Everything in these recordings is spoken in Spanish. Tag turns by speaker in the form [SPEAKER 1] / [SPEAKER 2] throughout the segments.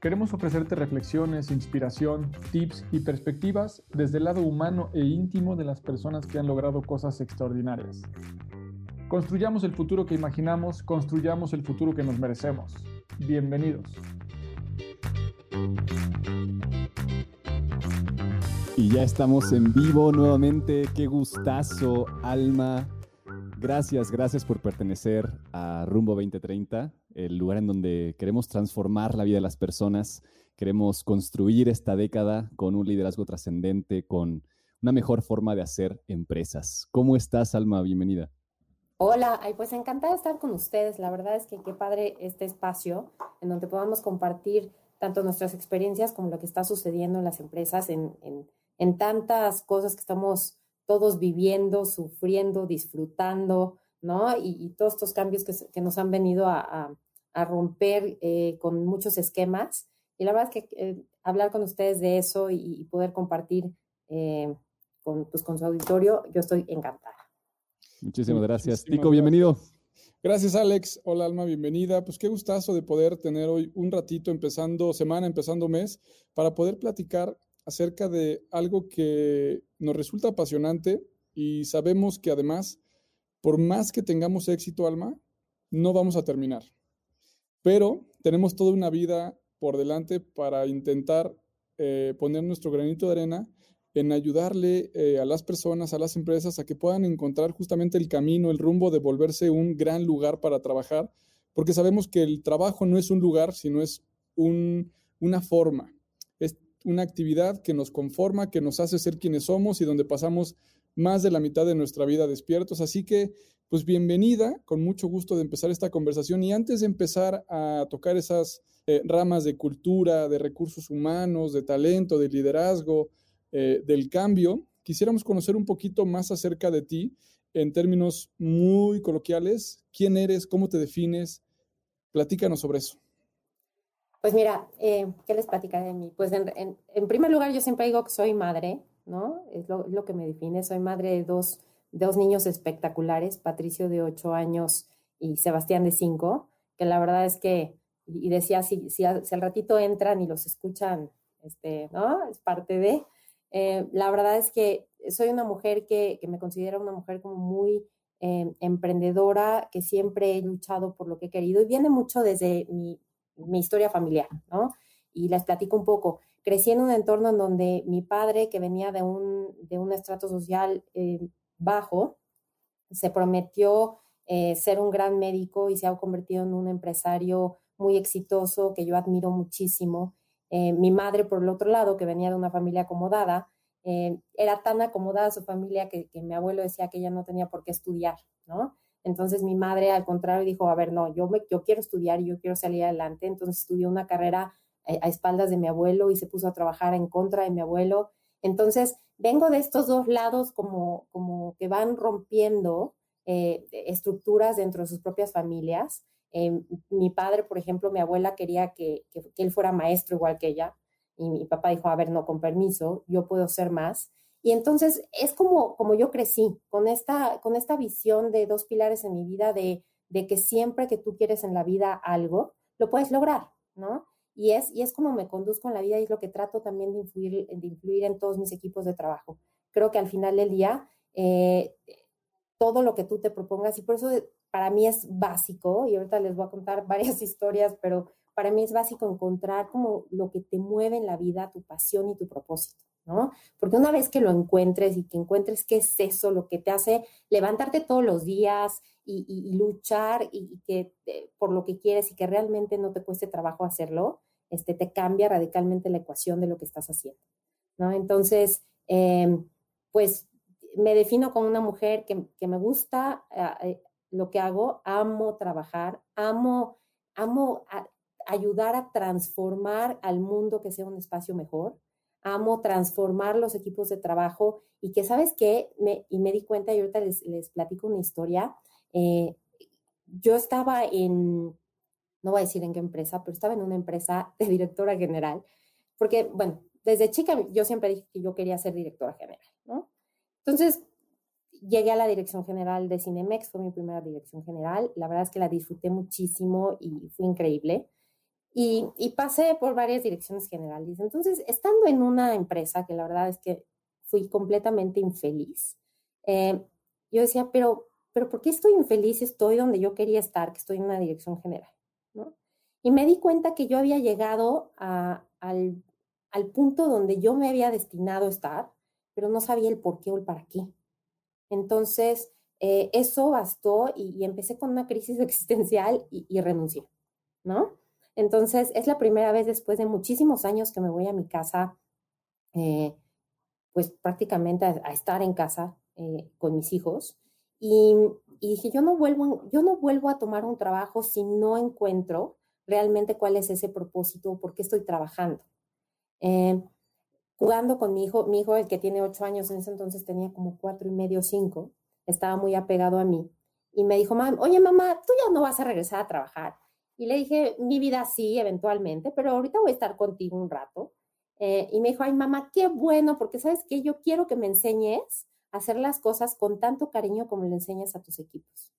[SPEAKER 1] Queremos ofrecerte reflexiones, inspiración, tips y perspectivas desde el lado humano e íntimo de las personas que han logrado cosas extraordinarias. Construyamos el futuro que imaginamos, construyamos el futuro que nos merecemos. Bienvenidos.
[SPEAKER 2] Y ya estamos en vivo nuevamente. Qué gustazo, Alma. Gracias, gracias por pertenecer a Rumbo 2030, el lugar en donde queremos transformar la vida de las personas, queremos construir esta década con un liderazgo trascendente, con una mejor forma de hacer empresas. ¿Cómo estás, Alma? Bienvenida.
[SPEAKER 3] Hola, pues encantada de estar con ustedes. La verdad es que qué padre este espacio en donde podamos compartir tanto nuestras experiencias como lo que está sucediendo en las empresas, en, en tantas cosas que estamos todos viviendo, sufriendo, disfrutando, ¿no? Y, todos estos cambios que, nos han venido a, romper eh, con muchos esquemas. Y la verdad es que eh, hablar con ustedes de eso y, poder compartir eh, con, pues, con su auditorio, yo estoy encantada.
[SPEAKER 2] Muchísimas gracias. Tico, bienvenido.
[SPEAKER 1] Gracias, Alex. Hola, Alma, bienvenida. Pues qué gustazo de poder tener hoy un ratito empezando semana, empezando mes, para poder platicar acerca de algo que nos resulta apasionante y sabemos que además, por más que tengamos éxito, Alma, no vamos a terminar. Pero tenemos toda una vida por delante para intentar eh, poner nuestro granito de arena en ayudarle eh, a las personas, a las empresas, a que puedan encontrar justamente el camino, el rumbo de volverse un gran lugar para trabajar, porque sabemos que el trabajo no es un lugar, sino es una forma una actividad que nos conforma, que nos hace ser quienes somos y donde pasamos más de la mitad de nuestra vida despiertos. Así que, pues bienvenida, con mucho gusto de empezar esta conversación. Y antes de empezar a tocar esas eh, ramas de cultura, de recursos humanos, de talento, de liderazgo, eh, del cambio, quisiéramos conocer un poquito más acerca de ti en términos muy coloquiales. ¿Quién eres? ¿Cómo te defines? Platícanos sobre eso.
[SPEAKER 3] Pues mira, eh, ¿qué les platicaré de mí? Pues en, primer lugar, yo siempre digo que soy madre, ¿no? Es lo, que me define. Soy madre de dos, dos, niños espectaculares, Patricio de ocho años y Sebastián de cinco, que la verdad es que, y decía, si, si, al ratito entran y los escuchan, este, ¿no? Es parte de... Eh, la verdad es que soy una mujer que, que me considero una mujer como muy eh, emprendedora, que siempre he luchado por lo que he querido y viene mucho desde mi mi historia familiar, ¿no? Y les platico un poco. Crecí en un entorno en donde mi padre, que venía de un, de un estrato social eh, bajo, se prometió eh, ser un gran médico y se ha convertido en un empresario muy exitoso que yo admiro muchísimo. Eh, mi madre, por el otro lado, que venía de una familia acomodada, era tan acomodada su familia que, que mi abuelo decía que ella no tenía por qué estudiar, ¿no? Entonces mi madre al contrario dijo, a ver, no, yo, me, yo quiero estudiar y yo quiero salir adelante. Entonces estudió una carrera a, espaldas de mi abuelo y se puso a trabajar en contra de mi abuelo. Entonces vengo de estos dos lados como, como que van rompiendo eh, estructuras dentro de sus propias familias. Eh, mi padre, por ejemplo, mi abuela quería que, que, que él fuera maestro igual que ella. Y mi papá dijo, a ver, no, con permiso, yo puedo ser más. Y entonces es como, como yo crecí, con esta, con esta visión de dos pilares en mi vida, de, de que siempre que tú quieres en la vida algo, lo puedes lograr, ¿no? Y es, y es como me conduzco en la vida y es lo que trato también de influir, de influir en todos mis equipos de trabajo. Creo que al final del día, eh, todo lo que tú te propongas, y por eso para mí es básico, y ahorita les voy a contar varias historias, pero para mí es básico encontrar como lo que te mueve en la vida, tu pasión y tu propósito. ¿no? Porque una vez que lo encuentres y que encuentres qué es eso, lo que te hace levantarte todos los días y, luchar y, que eh, por lo que quieres y que realmente no te cueste trabajo hacerlo, este, te cambia radicalmente la ecuación de lo que estás haciendo, ¿no? Entonces, em, pues me defino como una mujer que, me gusta eh, lo que hago, amo trabajar, amo, amo ayudar a transformar al mundo que sea un espacio mejor amo transformar los equipos de trabajo y que, ¿sabes qué? Me, y me di cuenta, y ahorita les, les platico una historia. Eh, yo estaba en, no voy a decir en qué empresa, pero estaba en una empresa de directora general, porque, bueno, desde chica yo siempre dije que yo quería ser directora general, ¿no? Entonces, llegué a la dirección general de Cinemex, fue mi primera dirección general, la verdad es que la disfruté muchísimo y fue increíble. Y, pasé por varias direcciones generales. Entonces, estando en una empresa que la verdad es que fui completamente infeliz, eh, yo decía, pero, pero ¿por qué estoy infeliz? Estoy donde yo quería estar, que estoy en una dirección general. Y me di cuenta que yo había llegado al, al punto donde yo me había destinado a estar, pero no sabía el por qué o el para qué. Entonces, eh, eso bastó y, empecé con una crisis existencial y, y renuncié, ¿no? Entonces, es la primera vez después de muchísimos años que me voy a mi casa, eh, pues prácticamente a, estar en casa eh, con mis hijos. Y, dije, yo no, vuelvo, yo no vuelvo a tomar un trabajo si no encuentro realmente cuál es ese propósito, por qué estoy trabajando. Eh, jugando con mi hijo, mi hijo, el que tiene ocho años, en ese entonces tenía como cuatro y medio, cinco, estaba muy apegado a mí. Y me dijo, oye mamá, tú ya no vas a regresar a trabajar. Y le dije, mi vida sí, eventualmente, pero ahorita voy a estar contigo un rato. Eh, y me dijo, ay, mamá, qué bueno, porque sabes que yo quiero que me enseñes hacer las cosas con tanto cariño como le enseñas a tus equipos.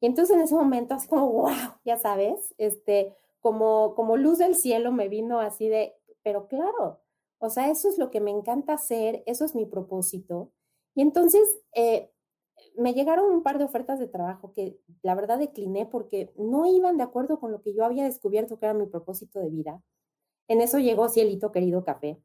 [SPEAKER 3] Y entonces en ese momento, así como, wow, ya sabes, este, como, como luz del cielo me vino así de, pero claro, o sea, eso es lo que me encanta hacer, eso es mi propósito. Y entonces, eh, me llegaron un par de ofertas de trabajo que la verdad decliné porque no iban de acuerdo con lo que yo había descubierto que era mi propósito de vida. En eso llegó Cielito Querido Café.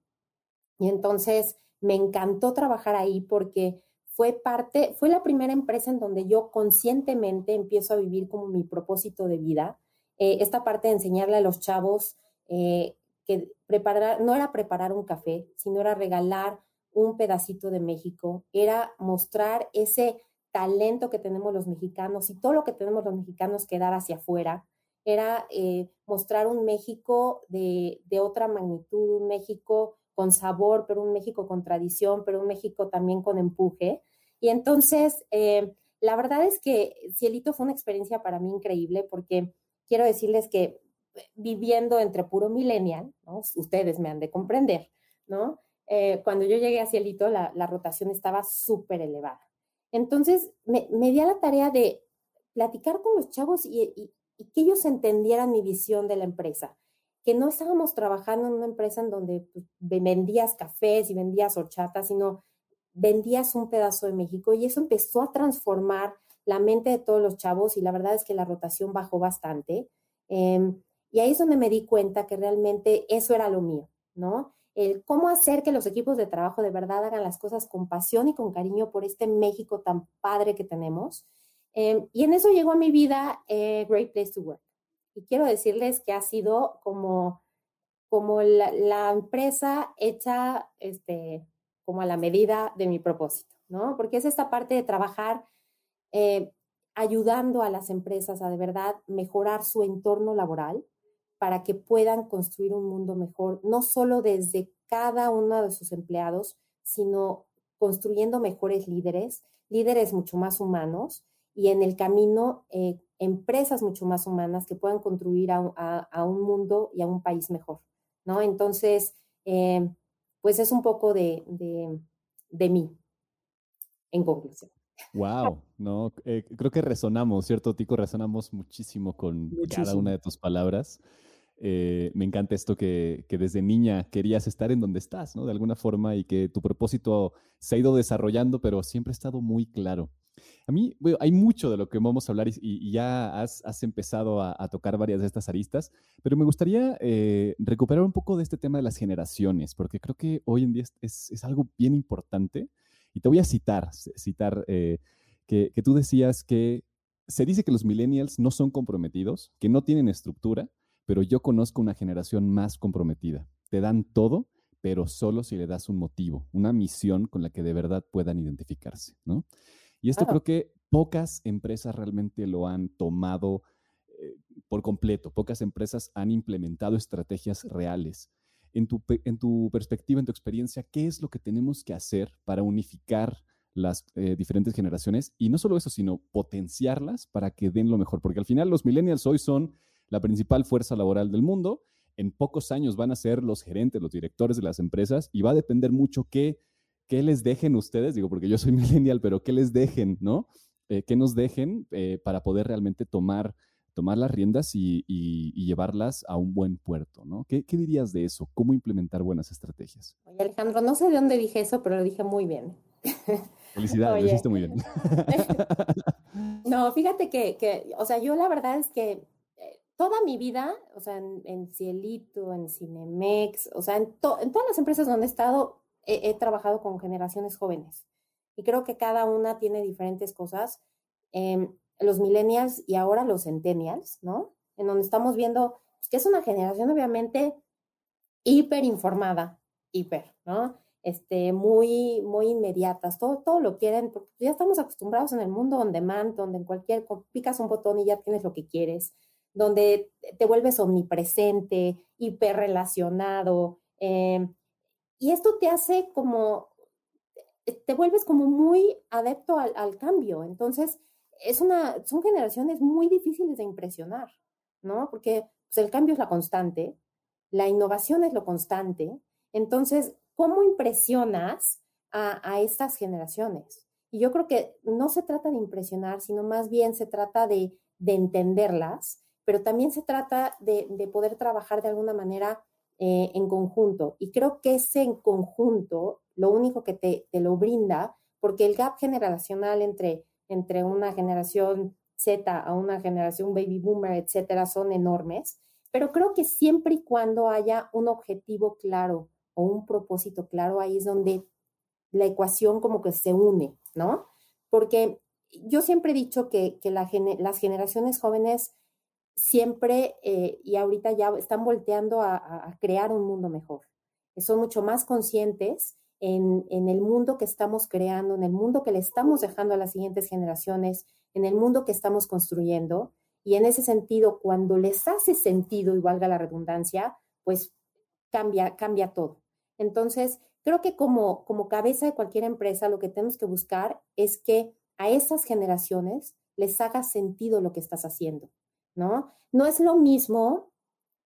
[SPEAKER 3] Y entonces me encantó trabajar ahí porque fue parte, fue la primera empresa en donde yo conscientemente empiezo a vivir como mi propósito de vida. Eh, esta parte de enseñarle a los chavos eh, que preparar, no era preparar un café, sino era regalar un pedacito de México, era mostrar ese talento que tenemos los mexicanos y todo lo que tenemos los mexicanos que dar hacia afuera, era eh, mostrar un México de, otra magnitud, un México con sabor, pero un México con tradición, pero un México también con empuje. Y entonces, eh, la verdad es que Cielito fue una experiencia para mí increíble porque quiero decirles que viviendo entre puro millennial, ustedes me han de comprender, ¿no? Eh, cuando yo llegué a Cielito, la, la rotación estaba súper elevada. Entonces, me, me di a la tarea de platicar con los chavos y, que ellos entendieran mi visión de la empresa, que no estábamos trabajando en una empresa en donde pues, vendías cafés y vendías horchatas, sino vendías un pedazo de México y eso empezó a transformar la mente de todos los chavos y la verdad es que la rotación bajó bastante. Em, y ahí es donde me di cuenta que realmente eso era lo mío, ¿no? el cómo hacer que los equipos de trabajo de verdad hagan las cosas con pasión y con cariño por este México tan padre que tenemos. Em, y en eso llegó a mi vida eh, Great Place to Work. Y quiero decirles que ha sido como, como la, empresa hecha este, como a la medida de mi propósito, ¿no? Porque es esta parte de trabajar eh, ayudando a las empresas a de verdad mejorar su entorno laboral, para que puedan construir un mundo mejor, no solo desde cada uno de sus empleados, sino construyendo mejores líderes, líderes mucho más humanos y en el camino eh, empresas mucho más humanas que puedan contribuir a, un mundo y a un país mejor, ¿no? Entonces, eh, pues es un poco de, de, mí, en conclusión.
[SPEAKER 2] Wow, no, eh, creo que resonamos, ¿cierto, Tico? Resonamos muchísimo con cada una de tus palabras. Eh, me encanta esto que, desde niña querías estar en donde estás, ¿no? De alguna forma y que tu propósito se ha ido desarrollando, pero siempre ha estado muy claro. A mí, bueno, hay mucho de lo que vamos a hablar y, ya has, empezado a, tocar varias de estas aristas, pero me gustaría eh, recuperar un poco de este tema de las generaciones, porque creo que hoy en día es, algo bien importante. Y te voy a citar, citar eh, que, que tú decías que se dice que los millennials no son comprometidos, que no tienen estructura, pero yo conozco una generación más comprometida. Te dan todo, pero solo si le das un motivo, una misión con la que de verdad puedan identificarse, ¿no? Y esto creo que pocas empresas realmente lo han tomado eh, por completo, pocas empresas han implementado estrategias reales. En tu, en tu perspectiva, en tu experiencia, ¿qué es lo que tenemos que hacer para unificar las eh, diferentes generaciones? Y no solo eso, sino potenciarlas para que den lo mejor, porque al final los millennials hoy son la principal fuerza laboral del mundo. En pocos años van a ser los gerentes, los directores de las empresas y va a depender mucho qué qué les dejen ustedes, digo, porque yo soy millennial, pero qué les dejen, ¿no? Eh, ¿Qué nos dejen eh, para poder realmente tomar, tomar las riendas y, llevarlas a un buen puerto, ¿no? ¿Qué, dirías de eso? ¿Cómo implementar buenas estrategias?
[SPEAKER 3] Oye, Alejandro, no sé de dónde dije eso, pero lo dije muy bien.
[SPEAKER 2] Felicidades, lo hiciste muy bien.
[SPEAKER 3] no, fíjate que, o sea, yo la verdad es que eh, toda mi vida, o sea, en, Cielito, en Cinemex, o sea, en, en todas las empresas donde he estado, he, trabajado con generaciones jóvenes y creo que cada una tiene diferentes cosas. Em, los millennials y ahora los centennials, ¿no? En donde estamos viendo pues, que es una generación obviamente hiper informada, hiper, ¿no? Este, muy, muy inmediatas, todo, todo lo quieren, ya estamos acostumbrados en el mundo on demand, donde en cualquier, picas un botón y ya tienes lo que quieres, donde te vuelves omnipresente, hiper relacionado, eh, y esto te hace como, te vuelves como muy adepto al, cambio. Entonces, es una, son generaciones muy difíciles de impresionar, ¿no? Porque pues, el cambio es la constante, la innovación es lo constante. Entonces, ¿cómo impresionas a, estas generaciones? Y yo creo que no se trata de impresionar, sino más bien se trata de, entenderlas, pero también se trata de, de poder trabajar de alguna manera eh, en conjunto. Y creo que ese en conjunto, lo único que te, te, lo brinda, porque el gap generacional entre, entre una generación Z a una generación baby boomer, etcétera, son enormes, pero creo que siempre y cuando haya un objetivo claro o un propósito claro, ahí es donde la ecuación como que se une, ¿no? Porque yo siempre he dicho que, que la, las generaciones jóvenes siempre eh, y ahorita ya están volteando a, crear un mundo mejor. Son mucho más conscientes en, el mundo que estamos creando, en el mundo que le estamos dejando a las siguientes generaciones, en el mundo que estamos construyendo. Y en ese sentido, cuando les hace sentido, y la redundancia, pues cambia, cambia todo. Entonces, creo que como, como cabeza de cualquier empresa, lo que tenemos que buscar es que a esas generaciones les haga sentido lo que estás haciendo. ¿No? No es lo mismo,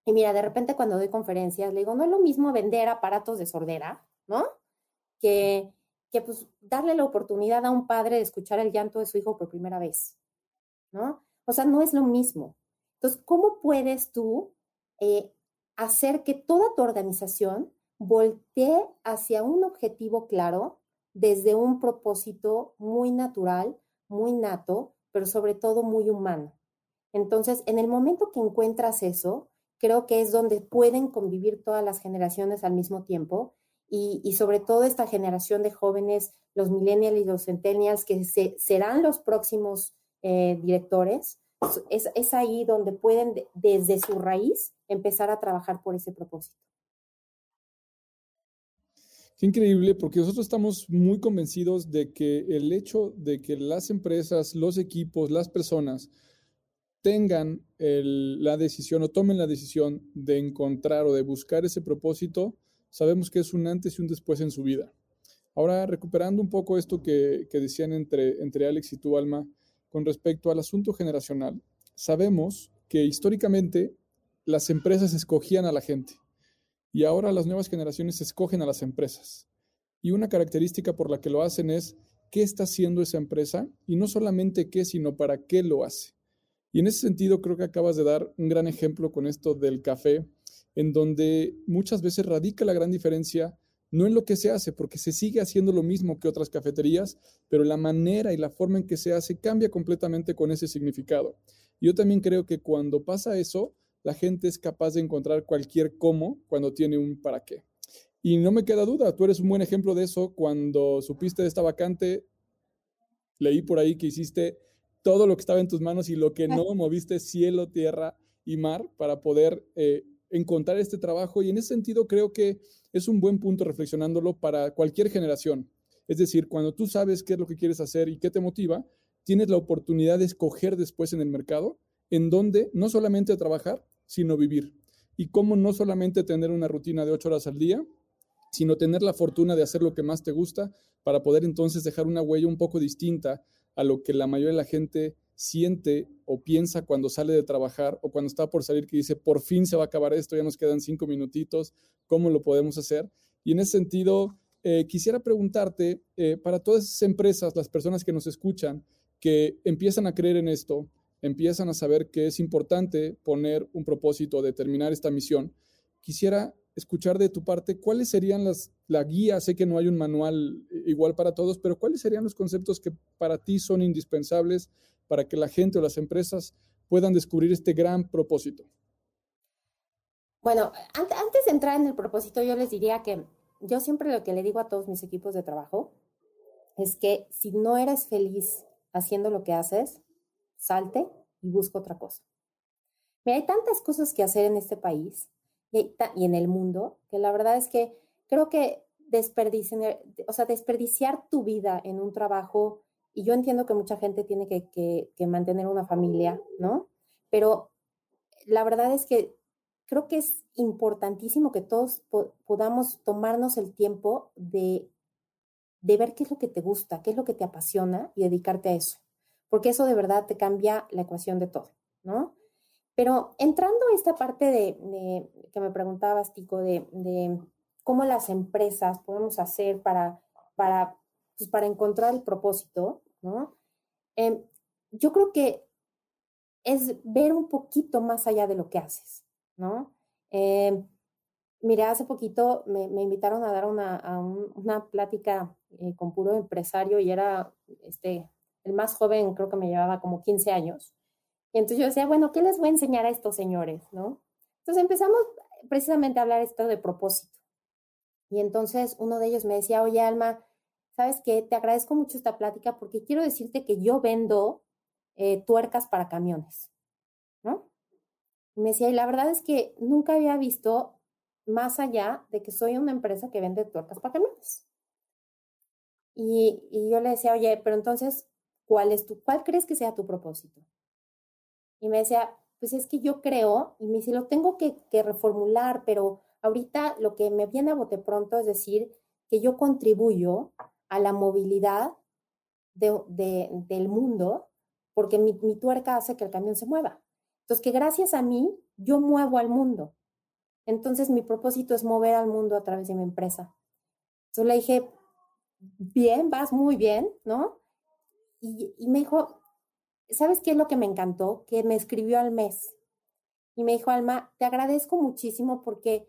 [SPEAKER 3] y mira, de repente cuando doy conferencias, le digo, no es lo mismo vender aparatos de sordera, ¿no? Que, que pues darle la oportunidad a un padre de escuchar el llanto de su hijo por primera vez, ¿no? O sea, no es lo mismo. Entonces, ¿cómo puedes tú eh, hacer que toda tu organización voltee hacia un objetivo claro desde un propósito muy natural, muy nato, pero sobre todo muy humano? Entonces, en el momento que encuentras eso, creo que es donde pueden convivir todas las generaciones al mismo tiempo y, sobre todo esta generación de jóvenes, los millennials y los centennials, que serán los próximos eh, directores, es, es, ahí donde pueden desde su raíz empezar a trabajar por ese propósito.
[SPEAKER 1] Qué increíble, porque nosotros estamos muy convencidos de que el hecho de que las empresas, los equipos, las personas tengan la decisión o tomen la decisión de encontrar o de buscar ese propósito, sabemos que es un antes y un después en su vida. Ahora, recuperando un poco esto que, decían entre, entre Alex y tú, Alma, con respecto al asunto generacional, sabemos que históricamente las empresas escogían a la gente y ahora las nuevas generaciones escogen a las empresas. Y una característica por la que lo hacen es qué está haciendo esa empresa y no solamente qué, sino para qué lo hace. Y en ese sentido creo que acabas de dar un gran ejemplo con esto del café, en donde muchas veces radica la gran diferencia no en lo que se hace, porque se sigue haciendo lo mismo que otras cafeterías, pero la manera y la forma en que se hace cambia completamente con ese significado. Yo también creo que cuando pasa eso, la gente es capaz de encontrar cualquier cómo cuando tiene un para qué. Y no me queda duda, tú eres un buen ejemplo de eso. Cuando supiste de esta vacante, leí por ahí que hiciste todo lo que estaba en tus manos y lo que no, moviste cielo, tierra y mar para poder eh, encontrar este trabajo. Y en ese sentido creo que es un buen punto reflexionándolo para cualquier generación. Es decir, cuando tú sabes qué es lo que quieres hacer y qué te motiva, tienes la oportunidad de escoger después en el mercado en dónde no solamente trabajar, sino vivir. Y cómo no solamente tener una rutina de ocho horas al día, sino tener la fortuna de hacer lo que más te gusta para poder entonces dejar una huella un poco distinta a lo que la mayoría de la gente siente o piensa cuando sale de trabajar o cuando está por salir que dice, por fin se va a acabar esto, ya nos quedan cinco minutitos, ¿cómo lo podemos hacer? Y en ese sentido, eh, quisiera preguntarte, eh, para todas esas empresas, las personas que nos escuchan, que empiezan a creer en esto, empiezan a saber que es importante poner un propósito, determinar esta misión, quisiera escuchar de tu parte cuáles serían las, la guía, sé que no hay un manual igual para todos, pero cuáles serían los conceptos que para ti son indispensables para que la gente o las empresas puedan descubrir este gran propósito.
[SPEAKER 3] Bueno, antes de entrar en el propósito, yo les diría que yo siempre lo que le digo a todos mis equipos de trabajo es que si no eres feliz haciendo lo que haces, salte y busca otra cosa. Mira, hay tantas cosas que hacer en este país y, en el mundo, que la verdad es que creo que desperdiciar, o sea, desperdiciar tu vida en un trabajo, y yo entiendo que mucha gente tiene que, que, mantener una familia, ¿no? Pero la verdad es que creo que es importantísimo que todos podamos tomarnos el tiempo de, de ver qué es lo que te gusta, qué es lo que te apasiona y dedicarte a eso, porque eso de verdad te cambia la ecuación de todo, ¿no? Pero entrando a esta parte de, que me preguntabas, Tico, de, cómo las empresas podemos hacer para, para, pues, para encontrar el propósito, ¿no? Em, yo creo que es ver un poquito más allá de lo que haces, ¿no? Eh, mira, hace poquito me, invitaron a dar una, una plática eh, con puro empresario y era este, el más joven, creo que me llevaba como 15 años. Entonces yo decía, bueno, ¿qué les voy a enseñar a estos señores? ¿no? Entonces empezamos precisamente a hablar esto de propósito. Y entonces uno de ellos me decía, oye, Alma, ¿sabes qué? Te agradezco mucho esta plática porque quiero decirte que yo vendo eh, tuercas para camiones, ¿no? Me decía, y la verdad es que nunca había visto más allá de que soy una empresa que vende tuercas para camiones. Y, y yo le decía, oye, pero entonces, ¿cuál es tu, cuál crees que sea tu propósito? Y me decía, pues es que yo creo, y me dice, lo tengo que, reformular, pero ahorita lo que me viene a bote pronto es decir que yo contribuyo a la movilidad del mundo porque mi, mi, tuerca hace que el camión se mueva. Entonces, que gracias a mí yo muevo al mundo. Entonces, mi propósito es mover al mundo a través de mi empresa. Entonces le dije, bien, vas muy bien, ¿no? Y, y me dijo, ¿sabes qué es lo que me encantó? Que me escribió al mes y me dijo, Alma, te agradezco muchísimo porque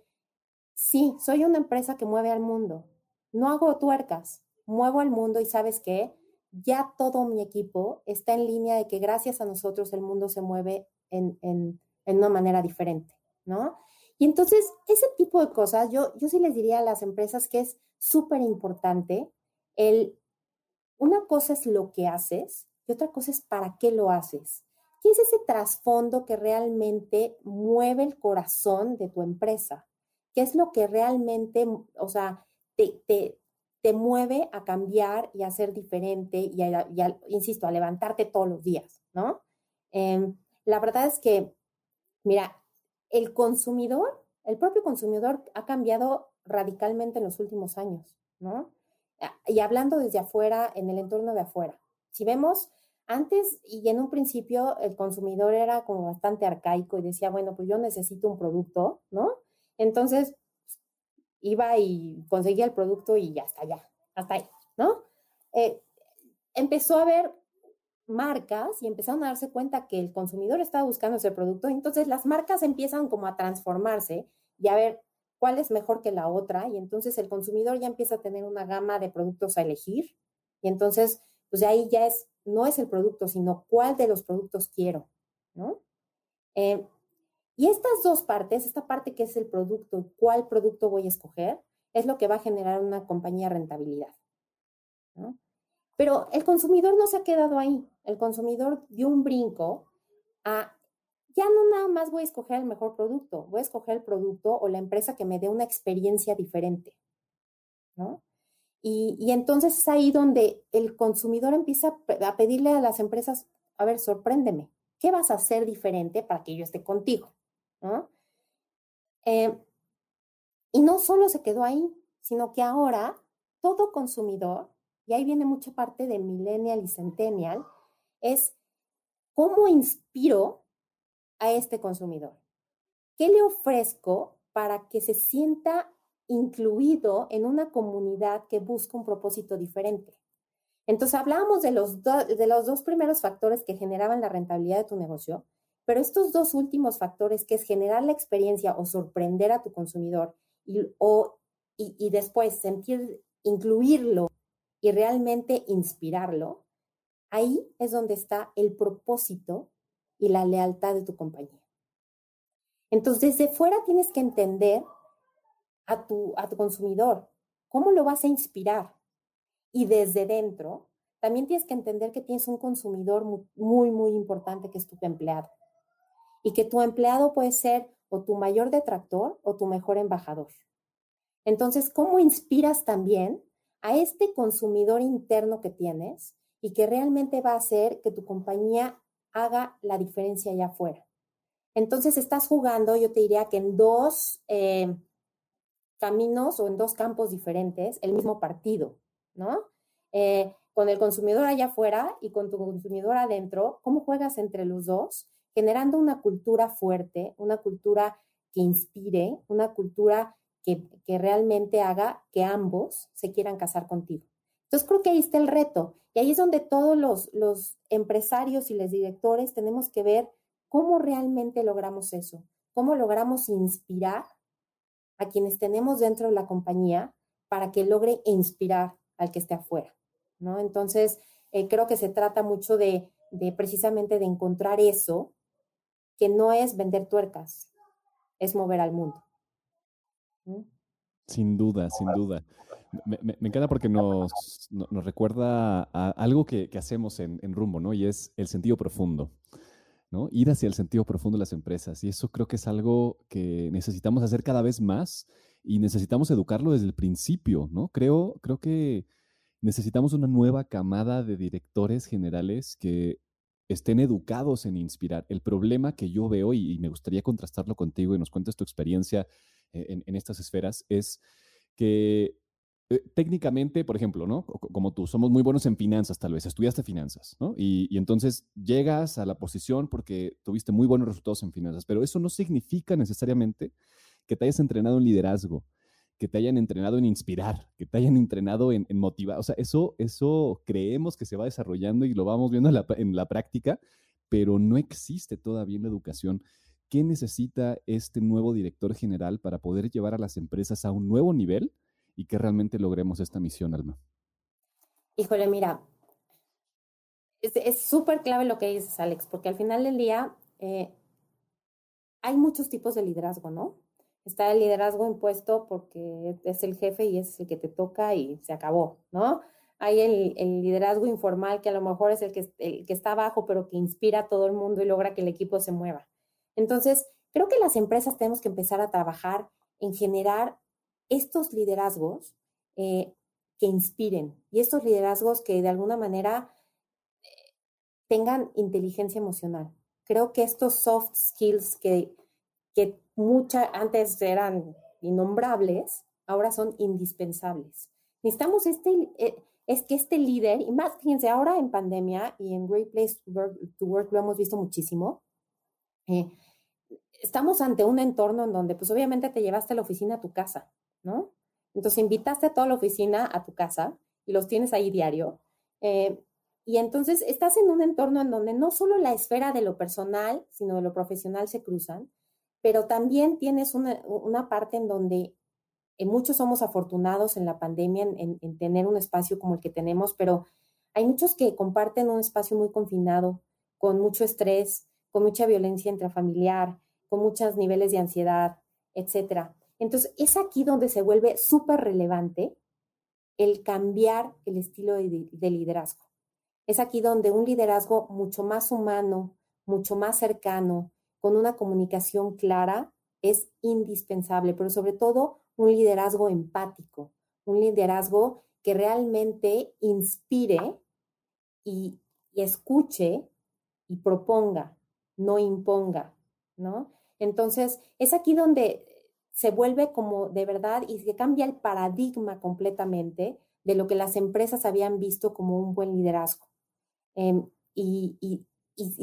[SPEAKER 3] sí, soy una empresa que mueve al mundo. No hago tuercas, muevo al mundo y sabes qué, ya todo mi equipo está en línea de que gracias a nosotros el mundo se mueve en, en, una manera diferente, ¿no? Y entonces, ese tipo de cosas, yo, yo sí les diría a las empresas que es súper importante el, una cosa es lo que haces y otra cosa es para qué lo haces. ¿Qué es ese trasfondo que realmente mueve el corazón de tu empresa? ¿Qué es lo que realmente, o sea, te, te, mueve a cambiar y a ser diferente y, insisto, a levantarte todos los días, ¿no? Em, la verdad es que, mira, el consumidor, el propio consumidor ha cambiado radicalmente en los últimos años, ¿no? Y hablando desde afuera, en el entorno de afuera. Si vemos antes y en un principio el consumidor era como bastante arcaico y decía, bueno, pues yo necesito un producto, ¿no? Entonces iba y conseguía el producto y está, ya, hasta ahí, ¿no? Eh, empezó a haber marcas y empezaron a darse cuenta que el consumidor estaba buscando ese producto, entonces las marcas empiezan como a transformarse y a ver, cuál es mejor que la otra y entonces el consumidor ya empieza a tener una gama de productos a elegir y entonces, pues de ahí ya es, no es el producto, sino cuál de los productos quiero, ¿no? Eh, y estas dos partes, esta parte que es el producto, cuál producto voy a escoger, es lo que va a generar una compañía rentabilidad. ¿no? Pero el consumidor no se ha quedado ahí. El consumidor dio un brinco a ya no nada más voy a escoger el mejor producto, voy a escoger el producto o la empresa que me dé una experiencia diferente, ¿no? Y, entonces es ahí donde el consumidor empieza a pedirle a las empresas, a ver, sorpréndeme, ¿qué vas a hacer diferente para que yo esté contigo? ¿no? Eh, y no solo se quedó ahí, sino que ahora todo consumidor, y ahí viene mucha parte de millennial y centennial, es cómo inspiro a este consumidor? ¿Qué le ofrezco para que se sienta incluido en una comunidad que busca un propósito diferente? Entonces, hablábamos de los, de los dos primeros factores que generaban la rentabilidad de tu negocio, pero estos dos últimos factores, que es generar la experiencia o sorprender a tu consumidor y, o, y, y después sentir, incluirlo y realmente inspirarlo, ahí es donde está el propósito y la lealtad de tu compañía. Entonces, desde fuera tienes que entender a tu, a tu consumidor, cómo lo vas a inspirar. Y desde dentro, también tienes que entender que tienes un consumidor muy, muy importante que es tu empleado. Y que tu empleado puede ser o tu mayor detractor o tu mejor embajador. Entonces, ¿cómo inspiras también a este consumidor interno que tienes y que realmente va a hacer que tu compañía haga la diferencia allá afuera. Entonces estás jugando, yo te diría que en dos eh, caminos o en dos campos diferentes, el mismo partido, ¿no? Eh, con el consumidor allá afuera y con tu consumidor adentro, ¿cómo juegas entre los dos? Generando una cultura fuerte, una cultura que inspire, una cultura que, que realmente haga que ambos se quieran casar contigo. Entonces creo que ahí está el reto. Y ahí es donde todos los, los empresarios y los directores tenemos que ver cómo realmente logramos eso, cómo logramos inspirar a quienes tenemos dentro de la compañía para que logre inspirar al que esté afuera, ¿no? Entonces, eh, creo que se trata mucho de, precisamente de encontrar eso, que no es vender tuercas, es mover al mundo.
[SPEAKER 2] Sin duda, sin duda. Me, encanta porque nos, nos recuerda algo que, hacemos en, Rumbo, ¿no? Y es el sentido profundo, Ir hacia el sentido profundo de las empresas. Y eso creo que es algo que necesitamos hacer cada vez más y necesitamos educarlo desde el principio, ¿no? Creo, creo que necesitamos una nueva camada de directores generales que estén educados en inspirar. El problema que yo veo, y, me gustaría contrastarlo contigo y nos cuentes tu experiencia eh, en estas esferas, es que eh, técnicamente, por ejemplo, ¿no? Como tú, somos muy buenos en finanzas, tal vez, estudiaste finanzas, ¿no? Y, entonces llegas a la posición porque tuviste muy buenos resultados en finanzas, pero eso no significa necesariamente que te hayas entrenado en liderazgo, que te hayan entrenado en inspirar, que te hayan entrenado en, motivar. O sea, eso, eso creemos que se va desarrollando y lo vamos viendo en la, en la práctica, pero no existe todavía en la educación. ¿Qué necesita este nuevo director general para poder llevar a las empresas a un nuevo nivel? Y que realmente logremos esta misión, Alma?
[SPEAKER 3] Híjole, mira, es súper clave lo que dices, Alex, porque al final del día eh, hay muchos tipos de liderazgo, ¿no? Está el liderazgo impuesto porque es el jefe y es el que te toca y se acabó, ¿no? Hay el, liderazgo informal que a lo mejor es el que, el que está abajo, pero que inspira a todo el mundo y logra que el equipo se mueva. Entonces, creo que las empresas tenemos que empezar a trabajar en generar estos liderazgos eh, que inspiren y estos liderazgos que de alguna manera eh, tengan inteligencia emocional. Creo que estos soft skills que, que antes eran innombrables, ahora son indispensables. Necesitamos este, eh, es que este líder, y más, fíjense, ahora en pandemia y en Great Place to Work, lo hemos visto muchísimo, estamos ante un entorno en donde pues obviamente te llevaste la oficina a tu casa, ¿no? Entonces invitaste a toda la oficina a tu casa y los tienes ahí diario. Eh, y entonces estás en un entorno en donde no solo la esfera de lo personal, sino de lo profesional se cruzan. pero también tienes una, una parte en donde eh, muchos somos afortunados en la pandemia en, en, tener un espacio como el que tenemos, pero hay muchos que comparten un espacio muy confinado, con mucho estrés, con mucha violencia intrafamiliar, con muchos niveles de ansiedad, etcétera. Entonces, es aquí donde se vuelve súper relevante el cambiar el estilo de, de, liderazgo. Es aquí donde un liderazgo mucho más humano, mucho más cercano, con una comunicación clara, es indispensable, pero sobre todo un liderazgo empático, un liderazgo que realmente inspire y, escuche y proponga, no imponga, ¿no? Entonces, es aquí donde se vuelve como de verdad y se cambia el paradigma completamente de lo que las empresas habían visto como un buen liderazgo. Em, y,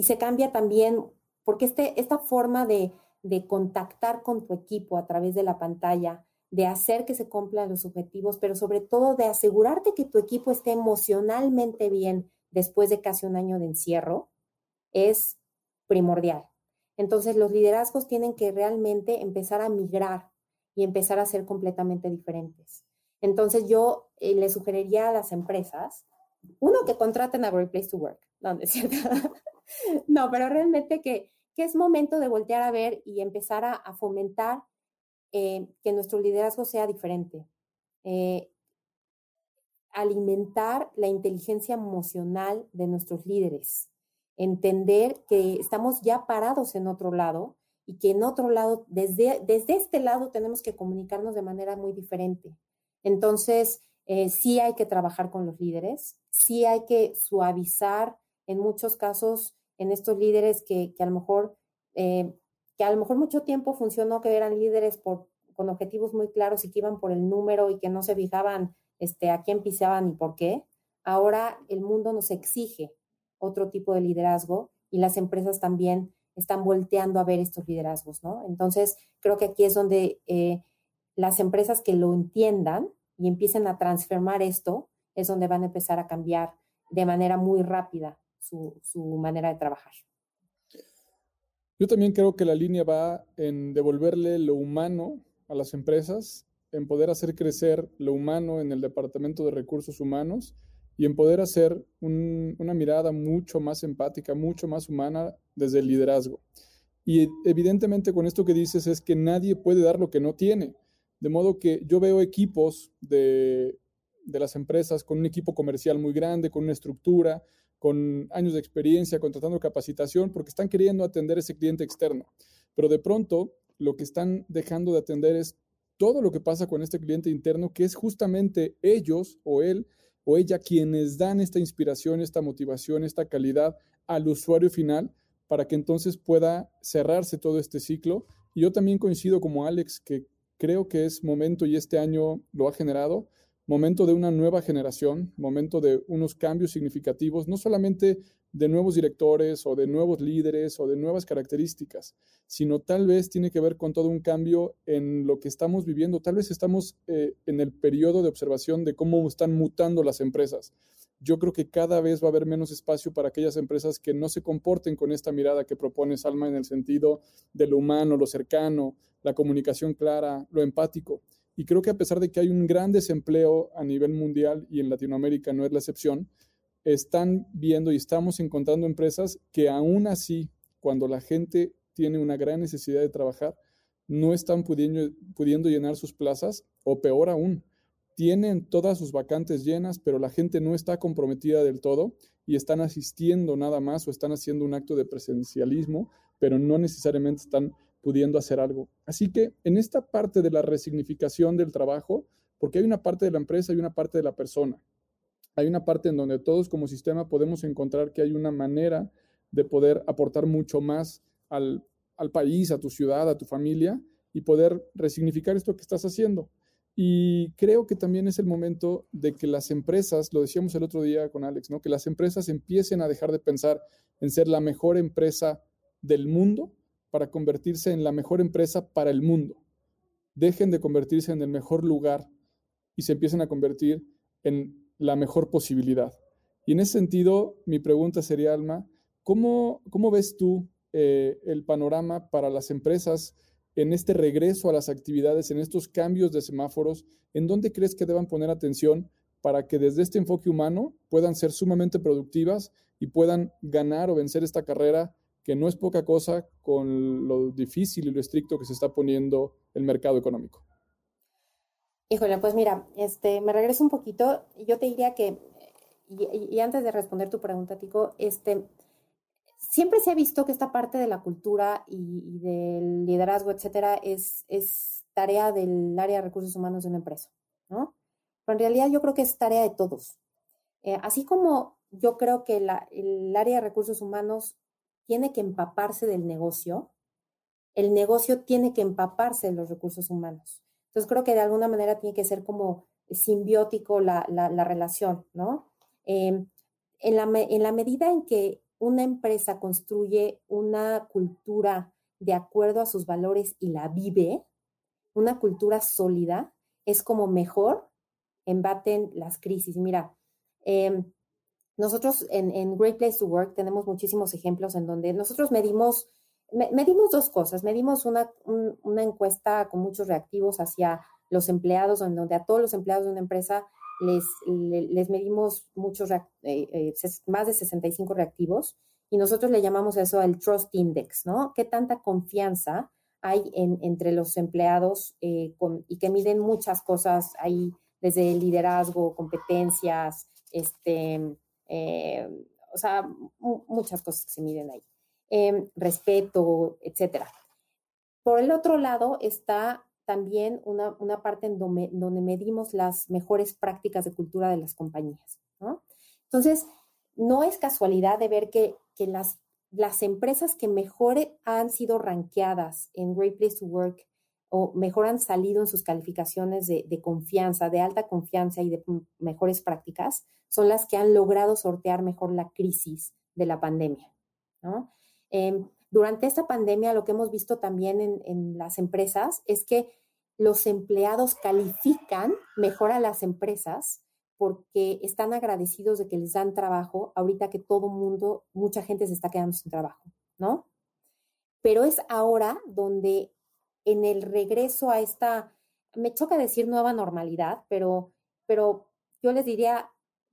[SPEAKER 3] se cambia también, porque este, esta forma de, de contactar con tu equipo a través de la pantalla, de hacer que se cumplan los objetivos, pero sobre todo de asegurarte que tu equipo esté emocionalmente bien después de casi un año de encierro, es primordial. Entonces los liderazgos tienen que realmente empezar a migrar y empezar a ser completamente diferentes. Entonces yo eh, le sugeriría a las empresas, uno, que contraten a Great Place to Work, no, cierto. no, pero realmente que, que, es momento de voltear a ver y empezar a, a fomentar eh, que nuestro liderazgo sea diferente. Eh, alimentar la inteligencia emocional de nuestros líderes. Entender que estamos ya parados en otro lado y que en otro lado, desde, desde este lado, tenemos que comunicarnos de manera muy diferente. Entonces, eh, sí hay que trabajar con los líderes, sí hay que suavizar en muchos casos en estos líderes que, que a lo mejor que a lo mejor mucho tiempo funcionó que eran líderes por, con objetivos muy claros y que iban por el número y que no se fijaban este, a quién pisaban y por qué. Ahora el mundo nos exige otro tipo de liderazgo y las empresas también están volteando a ver estos liderazgos, ¿no? Entonces, creo que aquí es donde eh, las empresas que lo entiendan y empiecen a transformar esto, es donde van a empezar a cambiar de manera muy rápida su, su manera de trabajar.
[SPEAKER 1] Yo también creo que la línea va en devolverle lo humano a las empresas, en poder hacer crecer lo humano en el Departamento de Recursos Humanos y en poder hacer una mirada mucho más empática, mucho más humana desde el liderazgo. Y evidentemente con esto que dices es que nadie puede dar lo que no tiene. De modo que yo veo equipos de, de las empresas con un equipo comercial muy grande, con una estructura, con años de experiencia, contratando capacitación, porque están queriendo atender ese cliente externo. Pero de pronto, lo que están dejando de atender es todo lo que pasa con este cliente interno, que es justamente ellos o él o ella quienes dan esta inspiración, esta motivación, esta calidad al usuario final para que entonces pueda cerrarse todo este ciclo. Y yo también coincido como Alex, que creo que es momento y este año lo ha generado momento de una nueva generación, momento de unos cambios significativos, no solamente de nuevos directores o de nuevos líderes o de nuevas características, sino tal vez tiene que ver con todo un cambio en lo que estamos viviendo. Tal vez estamos eh, en el periodo de observación de cómo están mutando las empresas. Yo creo que cada vez va a haber menos espacio para aquellas empresas que no se comporten con esta mirada que propone Salma en el sentido de lo humano, lo cercano, la comunicación clara, lo empático. Y creo que a pesar de que hay un gran desempleo a nivel mundial y en Latinoamérica no es la excepción, están viendo y estamos encontrando empresas que aún así, cuando la gente tiene una gran necesidad de trabajar, no están pudiendo, pudiendo llenar sus plazas o peor aún, tienen todas sus vacantes llenas, pero la gente no está comprometida del todo y están asistiendo nada más o están haciendo un acto de presencialismo, pero no necesariamente están pudiendo hacer algo. Así que en esta parte de la resignificación del trabajo, porque hay una parte de la empresa y una parte de la persona, hay una parte en donde todos como sistema podemos encontrar que hay una manera de poder aportar mucho más al, al país, a tu ciudad, a tu familia y poder resignificar esto que estás haciendo. Y creo que también es el momento de que las empresas, lo decíamos el otro día con Alex, ¿no? que las empresas empiecen a dejar de pensar en ser la mejor empresa del mundo para convertirse en la mejor empresa para el mundo. Dejen de convertirse en el mejor lugar y se empiecen a convertir en la mejor posibilidad. Y en ese sentido, mi pregunta sería, Alma, ¿cómo, cómo ves tú eh, el panorama para las empresas en este regreso a las actividades, en estos cambios de semáforos? ¿En dónde crees que deban poner atención para que desde este enfoque humano puedan ser sumamente productivas y puedan ganar o vencer esta carrera que no es poca cosa con lo difícil y lo estricto que se está poniendo el mercado económico?
[SPEAKER 3] Híjole, pues mira, este, me regreso un poquito. Yo te diría que, y, antes de responder tu pregunta, Tico, este, siempre se ha visto que esta parte de la cultura y, del liderazgo, etcétera, es, es tarea del área de recursos humanos de una empresa, ¿no? Pero en realidad yo creo que es tarea de todos. Eh, así como yo creo que la, el área de recursos humanos tiene que empaparse del negocio, el negocio tiene que empaparse de los recursos humanos. Entonces creo que de alguna manera tiene que ser como simbiótico la, relación, ¿no? Em, en, la, medida en que una empresa construye una cultura de acuerdo a sus valores y la vive, una cultura sólida, es como mejor embaten las crisis. Mira, em, nosotros en, Great Place to Work tenemos muchísimos ejemplos en donde nosotros medimos, medimos dos cosas. Medimos una, encuesta con muchos reactivos hacia los empleados, donde a todos los empleados de una empresa les, medimos muchos, eh, eh, más de 65 reactivos, y nosotros le llamamos eso el Trust Index, ¿no? ¿Qué tanta confianza hay en, entre los empleados eh, y que miden muchas cosas ahí, desde liderazgo, competencias, este, eh, o sea, muchas cosas que se miden ahí. Em, respeto, etcétera. Por el otro lado está también una, una parte en donde, donde, medimos las mejores prácticas de cultura de las compañías. ¿no? Entonces, no es casualidad de ver que, que las, las empresas que mejor han sido ranqueadas en Great Place to Work o mejor han salido en sus calificaciones de, confianza, de alta confianza y de mejores prácticas, son las que han logrado sortear mejor la crisis de la pandemia. Em, durante esta pandemia, lo que hemos visto también en, las empresas es que los empleados califican mejor a las empresas porque están agradecidos de que les dan trabajo ahorita que todo mundo, mucha gente se está quedando sin trabajo, ¿no? Pero es ahora donde en el regreso a esta, me choca decir nueva normalidad, pero, pero yo les diría,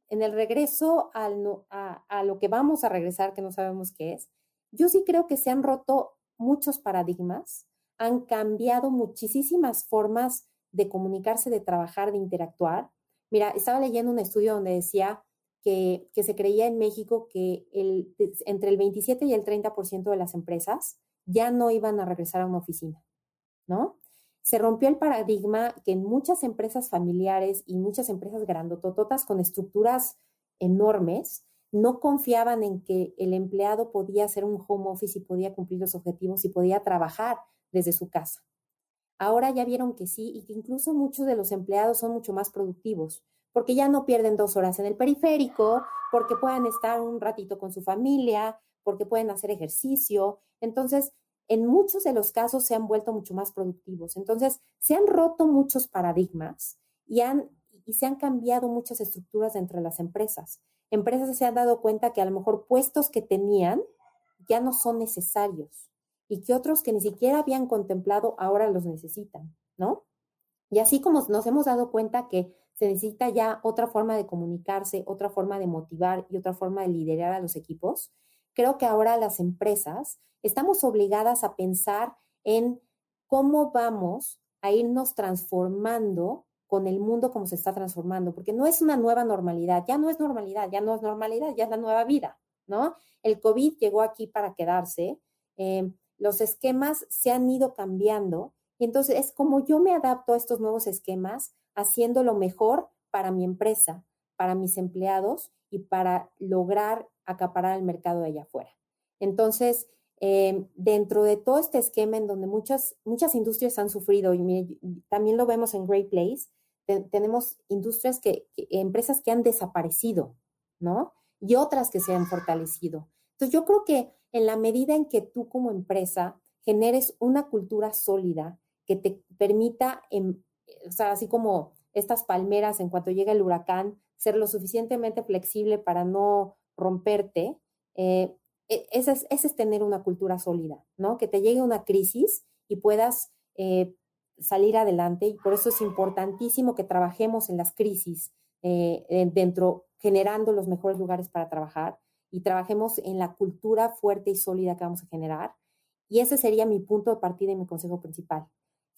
[SPEAKER 3] en el regreso al, a, a lo que vamos a regresar, que no sabemos qué es, yo sí creo que se han roto muchos paradigmas, han cambiado muchísimas formas de comunicarse, de trabajar, de interactuar. Mira, estaba leyendo un estudio donde decía que, que se creía en México que el, entre el 27 y el 30% de las empresas ya no iban a regresar a una oficina. ¿no? Se rompió el paradigma que en muchas empresas familiares y muchas empresas grandotototas con estructuras enormes no confiaban en que el empleado podía hacer un home office y podía cumplir los objetivos y podía trabajar desde su casa. Ahora ya vieron que sí y que incluso muchos de los empleados son mucho más productivos porque ya no pierden dos horas en el periférico, porque pueden estar un ratito con su familia, porque pueden hacer ejercicio. Entonces, en muchos de los casos se han vuelto mucho más productivos. Entonces, se han roto muchos paradigmas y, han, y se han cambiado muchas estructuras dentro de las empresas. Empresas se han dado cuenta que a lo mejor puestos que tenían ya no son necesarios y que otros que ni siquiera habían contemplado ahora los necesitan, ¿no? Y así como nos hemos dado cuenta que se necesita ya otra forma de comunicarse, otra forma de motivar y otra forma de liderar a los equipos, creo que ahora las empresas estamos obligadas a pensar en cómo vamos a irnos transformando con el mundo como se está transformando, porque no es una nueva normalidad, ya no es normalidad, ya no es normalidad, ya es la nueva vida, ¿no? El COVID llegó aquí para quedarse, eh, los esquemas se han ido cambiando y entonces es como yo me adapto a estos nuevos esquemas, haciendo lo mejor para mi empresa, para mis empleados y para lograr acaparar el mercado de allá afuera. Entonces, eh, dentro de todo este esquema en donde muchas, muchas industrias han sufrido, y también lo vemos en Great Place, tenemos industrias que, empresas que han desaparecido, ¿no? Y otras que se han fortalecido. Entonces, yo creo que en la medida en que tú como empresa generes una cultura sólida que te permita, o sea, así como estas palmeras en cuanto llega el huracán, ser lo suficientemente flexible para no romperte, eh, e, ese es, ese es tener una cultura sólida, ¿no? Que te llegue una crisis y puedas eh, salir adelante y por eso es importantísimo que trabajemos en las crisis eh, dentro, generando los mejores lugares para trabajar y trabajemos en la cultura fuerte y sólida que vamos a generar. Y ese sería mi punto de partida y mi consejo principal.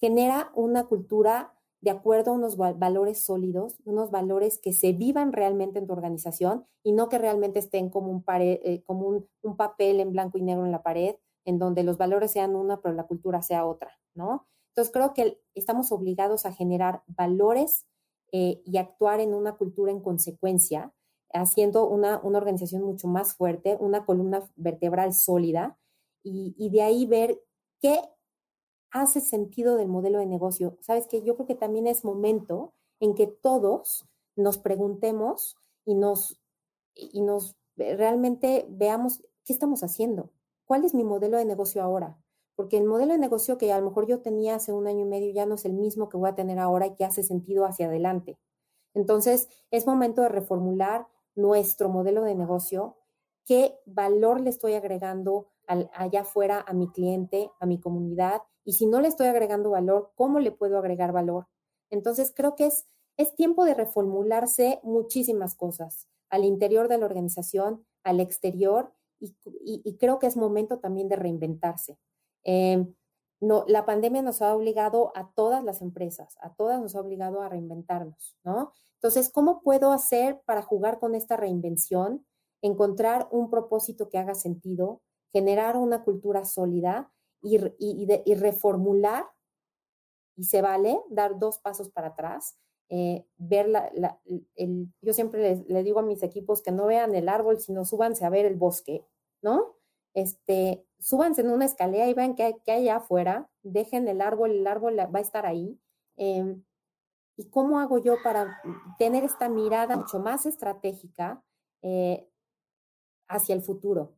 [SPEAKER 3] Genera una cultura de acuerdo a unos valores sólidos, unos valores que se vivan realmente en tu organización y no que realmente estén como un, eh, como un, un papel en blanco y negro en la pared, en donde los valores sean una, pero la cultura sea otra, ¿no? Entonces creo que estamos obligados a generar valores eh, y actuar en una cultura en consecuencia, haciendo una, organización mucho más fuerte, una columna vertebral sólida y, y de ahí ver qué hace sentido del modelo de negocio. Sabes que yo creo que también es momento en que todos nos preguntemos y nos, y nos realmente veamos qué estamos haciendo. ¿Cuál es mi modelo de negocio ahora? Porque el modelo de negocio que a lo mejor yo tenía hace un año y medio ya no es el mismo que voy a tener ahora y que hace sentido hacia adelante. Entonces, es momento de reformular nuestro modelo de negocio, qué valor le estoy agregando allá afuera a mi cliente, a mi comunidad, y si no le estoy agregando valor, ¿cómo le puedo agregar valor? Entonces, creo que es, es tiempo de reformularse muchísimas cosas al interior de la organización, al exterior, y creo que es momento también de reinventarse. Em, no, la pandemia nos ha obligado a todas las empresas, a todas nos ha obligado a reinventarnos, ¿no? Entonces, ¿cómo puedo hacer para jugar con esta reinvención? Encontrar un propósito que haga sentido, generar una cultura sólida y, reformular, y se vale dar dos pasos para atrás, eh, ver la, yo siempre le digo a mis equipos que no vean el árbol, sino súbanse a ver el bosque, ¿no? Este, súbanse en una escalera y vean qué hay, qué hay afuera, dejen el árbol, el árbol va a estar ahí. Em, ¿Y cómo hago yo para tener esta mirada mucho más estratégica eh, hacia el futuro?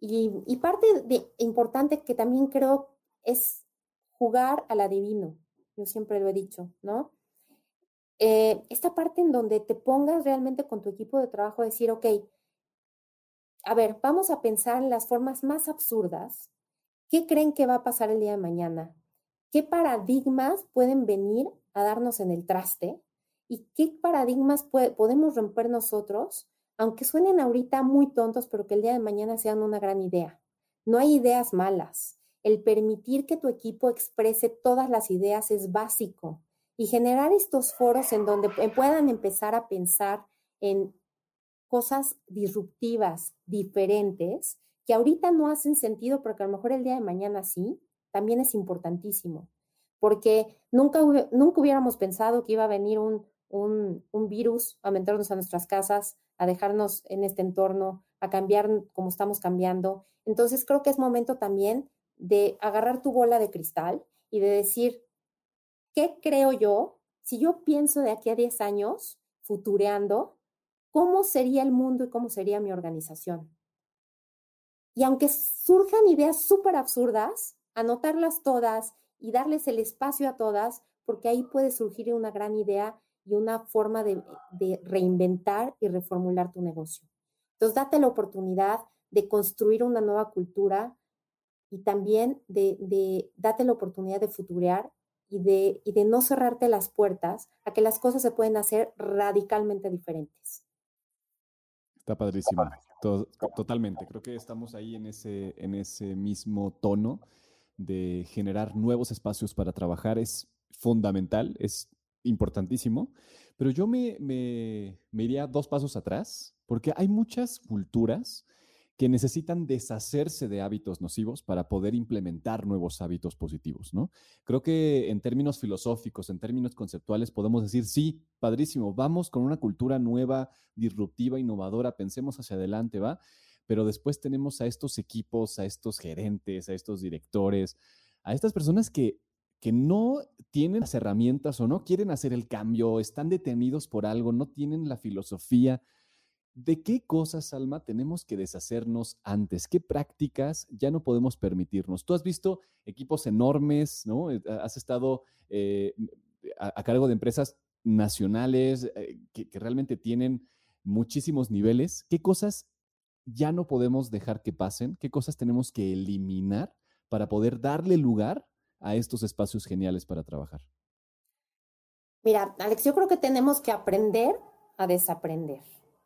[SPEAKER 3] Y, parte de, importante que también creo es jugar al adivino. Yo siempre lo he dicho, ¿no? Eh, esta parte en donde te pongas realmente con tu equipo de trabajo decir, ok, a ver, vamos a pensar en las formas más absurdas. ¿Qué creen que va a pasar el día de mañana? ¿Qué paradigmas pueden venir a darnos en el traste? ¿Y qué paradigmas podemos romper nosotros, aunque suenen ahorita muy tontos, pero que el día de mañana sean una gran idea? No hay ideas malas. El permitir que tu equipo exprese todas las ideas es básico. Y generar estos foros en donde puedan empezar a pensar en cosas disruptivas, diferentes, que ahorita no hacen sentido, porque a lo mejor el día de mañana sí, también es importantísimo. Porque nunca, nunca hubiéramos pensado que iba a venir un, un, un virus a meternos a nuestras casas, a dejarnos en este entorno, a cambiar como estamos cambiando. Entonces creo que es momento también de agarrar tu bola de cristal y de decir, ¿qué creo yo? Si yo pienso de aquí a 10 años, futureando, cómo sería el mundo y cómo sería mi organización. Y aunque surjan ideas súper absurdas, anotarlas todas y darles el espacio a todas, porque ahí puede surgir una gran idea y una forma de, reinventar y reformular tu negocio. Entonces, date la oportunidad de construir una nueva cultura y también de, date la oportunidad de futurear y de, y de no cerrarte las puertas a que las cosas se pueden hacer radicalmente diferentes.
[SPEAKER 2] Está padrísimo. totalmente. Creo que estamos ahí en ese, en ese mismo tono de generar nuevos espacios para trabajar. Es fundamental, es importantísimo. Pero yo me, me, me iría dos pasos atrás, porque hay muchas culturas que necesitan deshacerse de hábitos nocivos para poder implementar nuevos hábitos positivos, ¿no? Creo que en términos filosóficos, en términos conceptuales, podemos decir, sí, padrísimo, vamos con una cultura nueva, disruptiva, innovadora, pensemos hacia adelante, ¿va? Pero después tenemos a estos equipos, a estos gerentes, a estos directores, a estas personas que, que no tienen las herramientas o no quieren hacer el cambio, están detenidos por algo, no tienen la filosofía ¿De qué cosas, Alma, tenemos que deshacernos antes? ¿Qué prácticas ya no podemos permitirnos? Tú has visto equipos enormes, ¿no? Eh, has estado eh, a, cargo de empresas nacionales eh, que, realmente tienen muchísimos niveles. ¿Qué cosas ya no podemos dejar que pasen? ¿Qué cosas tenemos que eliminar para poder darle lugar a estos espacios geniales para trabajar?
[SPEAKER 3] Mira, Alex, yo creo que tenemos que aprender a desaprender,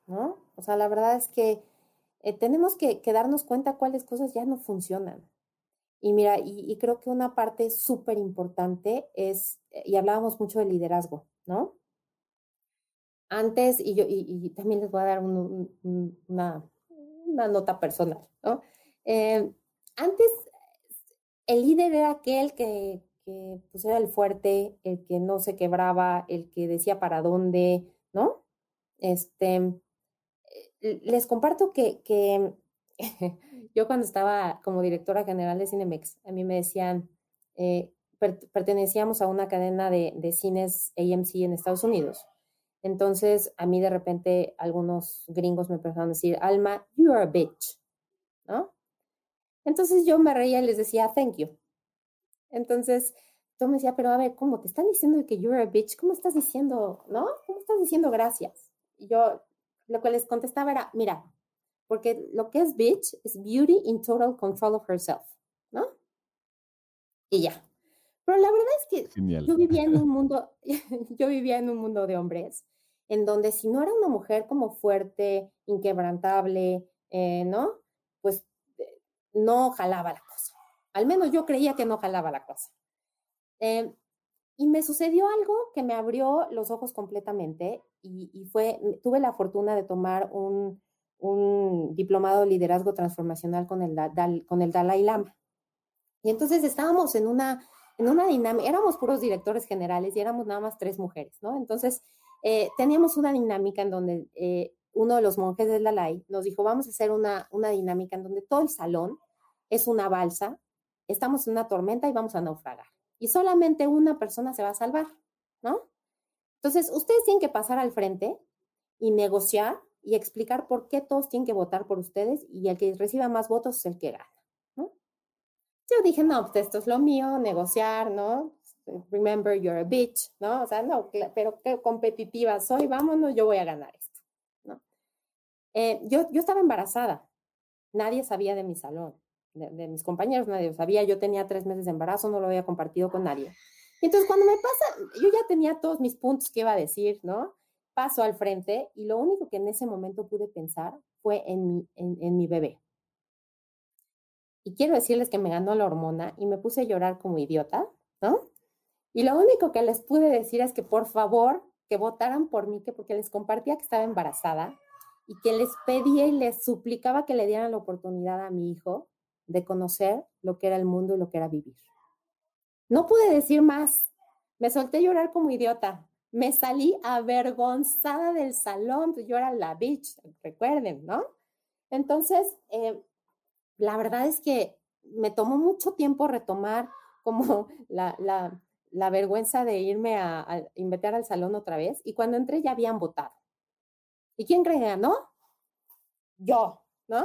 [SPEAKER 3] ¿no? O sea, la verdad es que eh, tenemos que, darnos cuenta cuáles cosas ya no funcionan. Y mira, y, creo que una parte súper importante es, eh, y hablábamos mucho de liderazgo, ¿no? Antes, y yo y, también les voy a dar una, una, nota personal, ¿no? Eh, antes, el líder era aquel que, que pues, era el fuerte, el que no se quebraba, el que decía para dónde, ¿no? Este, les comparto que, que yo cuando estaba como directora general de Cinemex, a mí me decían, eh, pertenecíamos a una cadena de, de, cines AMC en Estados Unidos. Entonces, a mí de repente algunos gringos me empezaron a decir, Alma, you are a bitch, ¿no? Entonces yo me reía y les decía, thank you. Entonces, todo me decía, pero a ver, ¿cómo? ¿Te están diciendo que you're a bitch? ¿Cómo estás diciendo, no? ¿Cómo estás diciendo gracias? Y yo, lo que les contestaba era, mira, porque lo que es bitch es beauty in total control of herself, ¿no? Y ya. Pero la verdad es que yo vivía en un mundo, yo vivía en un mundo de hombres, en donde si no era una mujer como fuerte, inquebrantable, eh, ¿no? Pues eh, no jalaba la cosa. Al menos yo creía que no jalaba la cosa. Eh, y me sucedió algo que me abrió los ojos completamente y, fue, tuve la fortuna de tomar un, diplomado de liderazgo transformacional con el, con el Dalai Lama. Y entonces estábamos en una, en una dinámica, éramos puros directores generales y éramos nada más tres mujeres, ¿no? Entonces eh, teníamos una dinámica en donde eh, uno de los monjes del Dalai nos dijo, vamos a hacer una, una dinámica en donde todo el salón es una balsa, estamos en una tormenta y vamos a naufragar y solamente una persona se va a salvar, ¿no? Entonces, ustedes tienen que pasar al frente y negociar y explicar por qué todos tienen que votar por ustedes y el que reciba más votos es el que gana, ¿no? Yo dije, no, pues esto es lo mío, negociar, ¿no? Remember, you're a bitch, ¿no? O sea, no, pero qué competitiva soy, vámonos, yo voy a ganar esto, ¿no? Eh, yo, yo estaba embarazada, nadie sabía de mi salón de, mis compañeros, nadie lo sabía, yo tenía tres meses de embarazo, no lo había compartido con nadie. Entonces cuando me pasa, yo ya tenía todos mis puntos que iba a decir, ¿no? Paso al frente y lo único que en ese momento pude pensar fue en mi, en, mi bebé. Y quiero decirles que me ganó la hormona y me puse a llorar como idiota, ¿no? Y lo único que les pude decir es que por favor que votaran por mí, que porque les compartía que estaba embarazada y que les pedía y les suplicaba que le dieran la oportunidad a mi hijo de conocer lo que era el mundo y lo que era vivir. No pude decir más. Me solté a llorar como idiota. Me salí avergonzada del salón. Yo era la bitch, recuerden, ¿no? Entonces, eh, la verdad es que me tomó mucho tiempo retomar como la, la, vergüenza de irme a, invitar al salón otra vez. Y cuando entré ya habían votado. ¿Y quién creía, no? Yo, ¿no?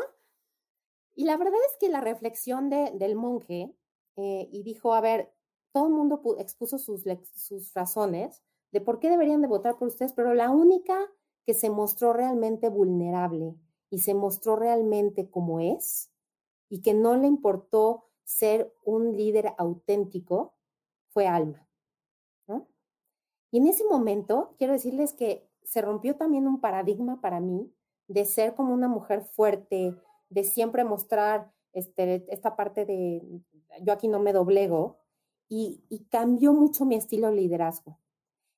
[SPEAKER 3] Y la verdad es que la reflexión de, del monje, eh, y dijo, a ver, todo el mundo expuso sus, sus razones de por qué deberían de votar por ustedes, pero la única que se mostró realmente vulnerable y se mostró realmente como es, y que no le importó ser un líder auténtico, fue Alma. Y en ese momento, quiero decirles que se rompió también un paradigma para mí de ser como una mujer fuerte, de siempre mostrar este, esta parte de yo aquí no me doblego y, cambió mucho mi estilo de liderazgo.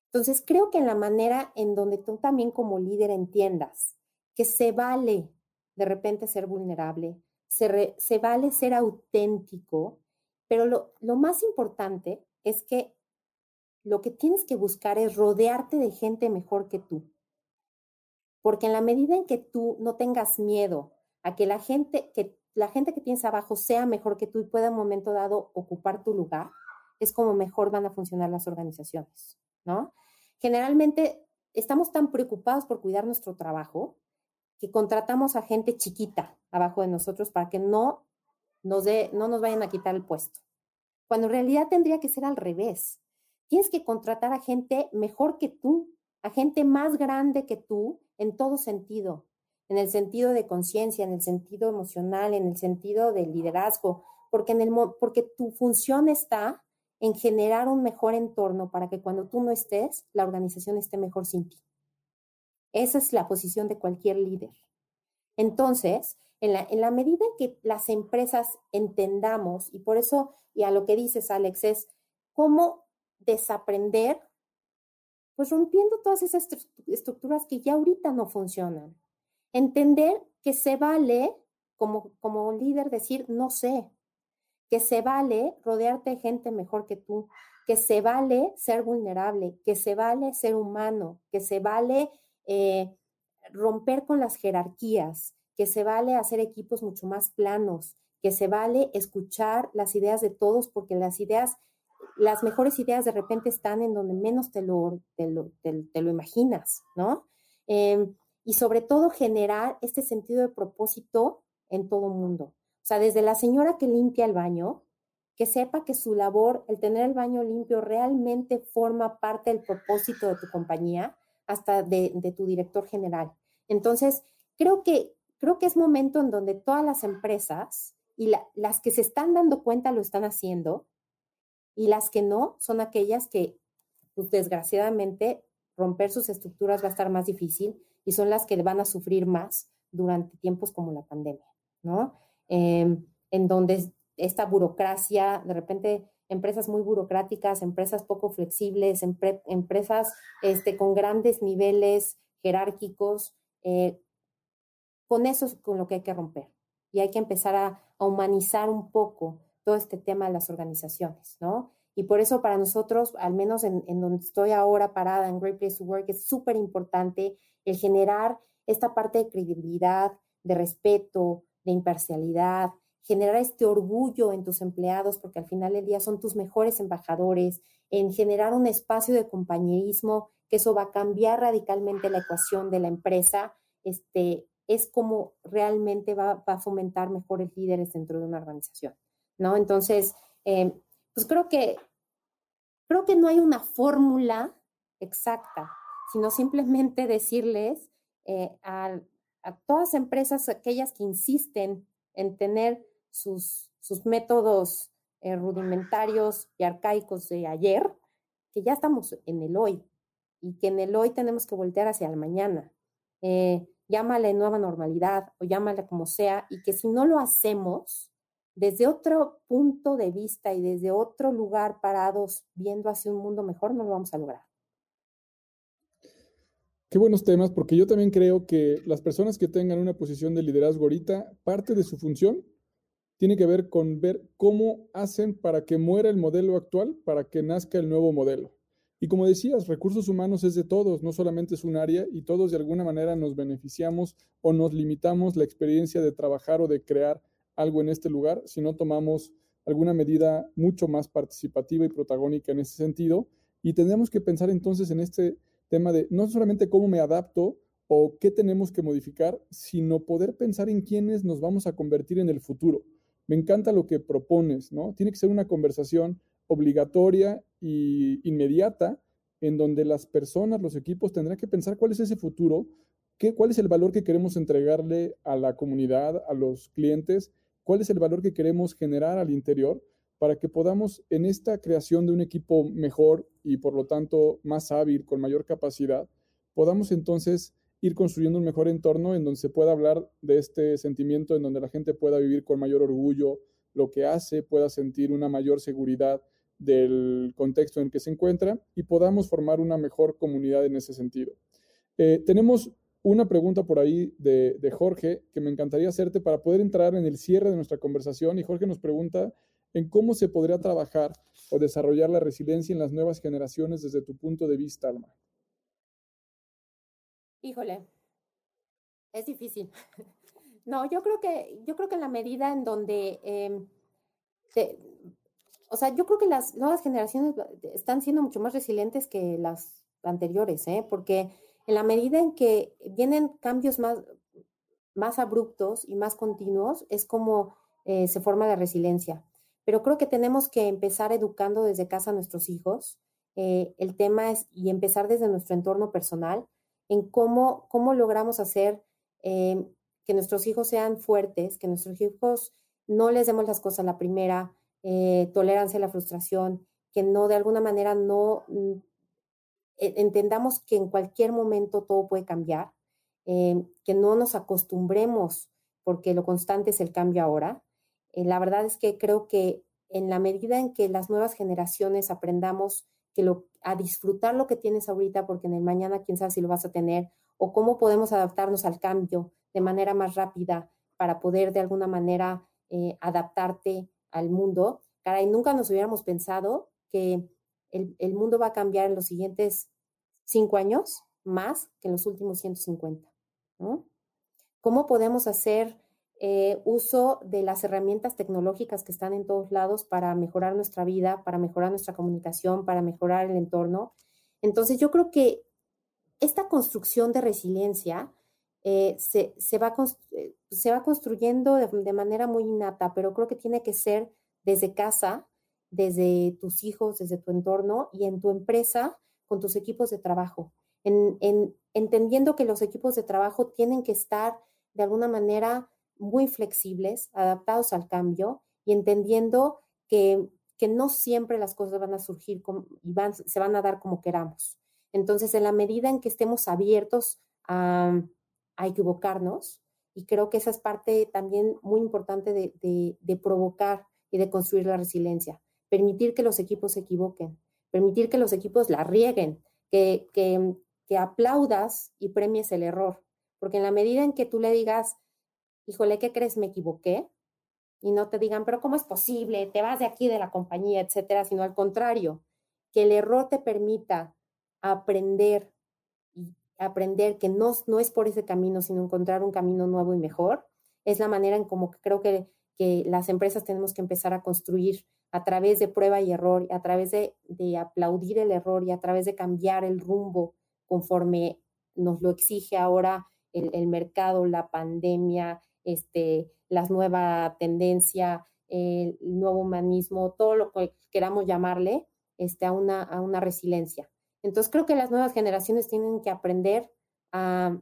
[SPEAKER 3] Entonces, creo que en la manera en donde tú también como líder entiendas que se vale de repente ser vulnerable, se, se vale ser auténtico, pero lo, lo más importante es que lo que tienes que buscar es rodearte de gente mejor que tú. Porque en la medida en que tú no tengas miedo a que la gente que la gente que tienes abajo sea mejor que tú y pueda en un momento dado ocupar tu lugar, es como mejor van a funcionar las organizaciones, ¿no? Generalmente estamos tan preocupados por cuidar nuestro trabajo que contratamos a gente chiquita abajo de nosotros para que no nos, dé, no nos vayan a quitar el puesto. Cuando en realidad tendría que ser al revés. Tienes que contratar a gente mejor que tú, a gente más grande que tú en todo sentido, en el sentido de conciencia, en el sentido emocional, en el sentido de liderazgo, porque, en el, porque tu función está en generar un mejor entorno para que cuando tú no estés, la organización esté mejor sin ti. Esa es la posición de cualquier líder. Entonces, en la, en la medida que las empresas entendamos, y por eso, y a lo que dices, Alex, es cómo desaprender, pues rompiendo todas esas estructuras que ya ahorita no funcionan. Entender que se vale, como, como líder, decir, no sé, que se vale rodearte de gente mejor que tú, que se vale ser vulnerable, que se vale ser humano, que se vale eh, romper con las jerarquías, que se vale hacer equipos mucho más planos, que se vale escuchar las ideas de todos, porque las ideas, las mejores ideas de repente están en donde menos te lo, te lo, imaginas, ¿no? Em, y sobre todo generar este sentido de propósito en todo mundo. O sea, desde la señora que limpia el baño, que sepa que su labor, el tener el baño limpio, realmente forma parte del propósito de tu compañía, hasta de, tu director general. Entonces, creo que, creo que es momento en donde todas las empresas y las que se están dando cuenta lo están haciendo y las que no son aquellas que, pues, desgraciadamente, romper sus estructuras va a estar más difícil y son las que van a sufrir más durante tiempos como la pandemia, ¿no? Em, en donde esta burocracia, de repente empresas muy burocráticas, empresas poco flexibles, empresas este, con grandes niveles jerárquicos. Eh, con eso es con lo que hay que romper. Y hay que empezar a, humanizar un poco todo este tema de las organizaciones, ¿no? Y por eso para nosotros, al menos en, donde estoy ahora parada en Great Place to Work, es súper importante el generar esta parte de credibilidad, de respeto, imparcialidad, generar este orgullo en tus empleados, porque al final del día son tus mejores embajadores, en generar un espacio de compañerismo, que eso va a cambiar radicalmente la ecuación de la empresa, este, es como realmente va, a fomentar mejores líderes dentro de una organización, ¿no? Entonces, eh, pues creo que, creo que no hay una fórmula exacta, sino simplemente decirles eh, a, a todas empresas, aquellas que insisten en tener sus, sus métodos eh, rudimentarios y arcaicos de ayer, que ya estamos en el hoy y que en el hoy tenemos que voltear hacia el mañana. Eh, llámale nueva normalidad o llámale como sea, y que si no lo hacemos desde otro punto de vista y desde otro lugar parados viendo hacia un mundo mejor, no lo vamos a lograr.
[SPEAKER 1] Qué buenos temas, porque yo también creo que las personas que tengan una posición de liderazgo ahorita, parte de su función tiene que ver con ver cómo hacen para que muera el modelo actual, para que nazca el nuevo modelo. Y como decías, recursos humanos es de todos, no solamente es un área y todos de alguna manera nos beneficiamos o nos limitamos la experiencia de trabajar o de crear algo en este lugar si no tomamos alguna medida mucho más participativa y protagónica en ese sentido. Y tendremos que pensar entonces en este tema de no solamente cómo me adapto o qué tenemos que modificar, sino poder pensar en quiénes nos vamos a convertir en el futuro me encanta lo que propones, ¿no? Tiene que ser una conversación obligatoria e inmediata en donde las personas, los equipos tendrán que pensar cuál es ese futuro, qué, cuál es el valor que queremos entregarle a la comunidad, a los clientes, cuál es el valor que queremos generar al interior para que podamos en esta creación de un equipo mejor y por lo tanto más hábil, con mayor capacidad, podamos entonces ir construyendo un mejor entorno en donde se pueda hablar de este sentimiento, en donde la gente pueda vivir con mayor orgullo lo que hace, pueda sentir una mayor seguridad del contexto en que se encuentra y podamos formar una mejor comunidad en ese sentido. Eh, tenemos una pregunta por ahí de, de, Jorge que me encantaría hacerte para poder entrar en el cierre de nuestra conversación y Jorge nos pregunta en cómo se podría trabajar o desarrollar la resiliencia en las nuevas generaciones desde tu punto de vista, Alma.
[SPEAKER 3] Híjole, es difícil. No, yo creo que, yo creo que en la medida en donde, em, o sea, yo creo que las nuevas generaciones están siendo mucho más resilientes que las anteriores, ¿eh? porque en la medida en que vienen cambios más, más abruptos y más continuos, es como eh, se forma la resiliencia. Pero creo que tenemos que empezar educando desde casa a nuestros hijos. Eh, el tema es, y empezar desde nuestro entorno personal, en cómo, cómo logramos hacer eh, que nuestros hijos sean fuertes, que nuestros hijos no les demos las cosas a la primera, eh, tolerancia a la frustración, que no de alguna manera no mm, e, entendamos que en cualquier momento todo puede cambiar, que no nos acostumbremos porque lo constante es el cambio ahora. Eh, la verdad es que creo que en la medida en que las nuevas generaciones aprendamos a disfrutar lo que tienes ahorita, porque en el mañana quién sabe si lo vas a tener, o cómo podemos adaptarnos al cambio de manera más rápida para poder de alguna manera eh, adaptarte al mundo. Caray, nunca nos hubiéramos pensado que el, mundo va a cambiar en los siguientes cinco años más que en los últimos 150. ¿Cómo podemos hacer eh, uso de las herramientas tecnológicas que están en todos lados para mejorar nuestra vida, para mejorar nuestra comunicación, para mejorar el entorno? Entonces, yo creo que esta construcción de resiliencia eh, se, va, eh, se, va, construyendo de, manera muy innata, pero creo que tiene que ser desde casa, desde tus hijos, desde tu entorno y en tu empresa con tus equipos de trabajo. En, entendiendo que los equipos de trabajo tienen que estar de alguna manera muy flexibles, adaptados al cambio y entendiendo que, que no siempre las cosas van a surgir y van, se van a dar como queramos. Entonces, en la medida en que estemos abiertos a, a equivocarnos, y creo que esa es parte también muy importante de, provocar y de construir la resiliencia. Permitir que los equipos se equivoquen, permitir que los equipos la rieguen, que, que, que aplaudas y premies el error. Porque en la medida en que tú le digas, híjole, ¿qué crees? Me equivoqué. Y no te digan, pero ¿cómo es posible? Te vas de aquí de la compañía, etcétera, sino al contrario, que el error te permita aprender aprender que no, no es por ese camino, sino encontrar un camino nuevo y mejor, es la manera en como creo que, que las empresas tenemos que empezar a construir a través de prueba y error, a través de, de aplaudir el error y a través de cambiar el rumbo conforme nos lo exige ahora el, el mercado, la pandemia, este, la nueva tendencia, el nuevo humanismo, todo lo que queramos llamarle, este, a, una, a una resiliencia. Entonces creo que las nuevas generaciones tienen que aprender a,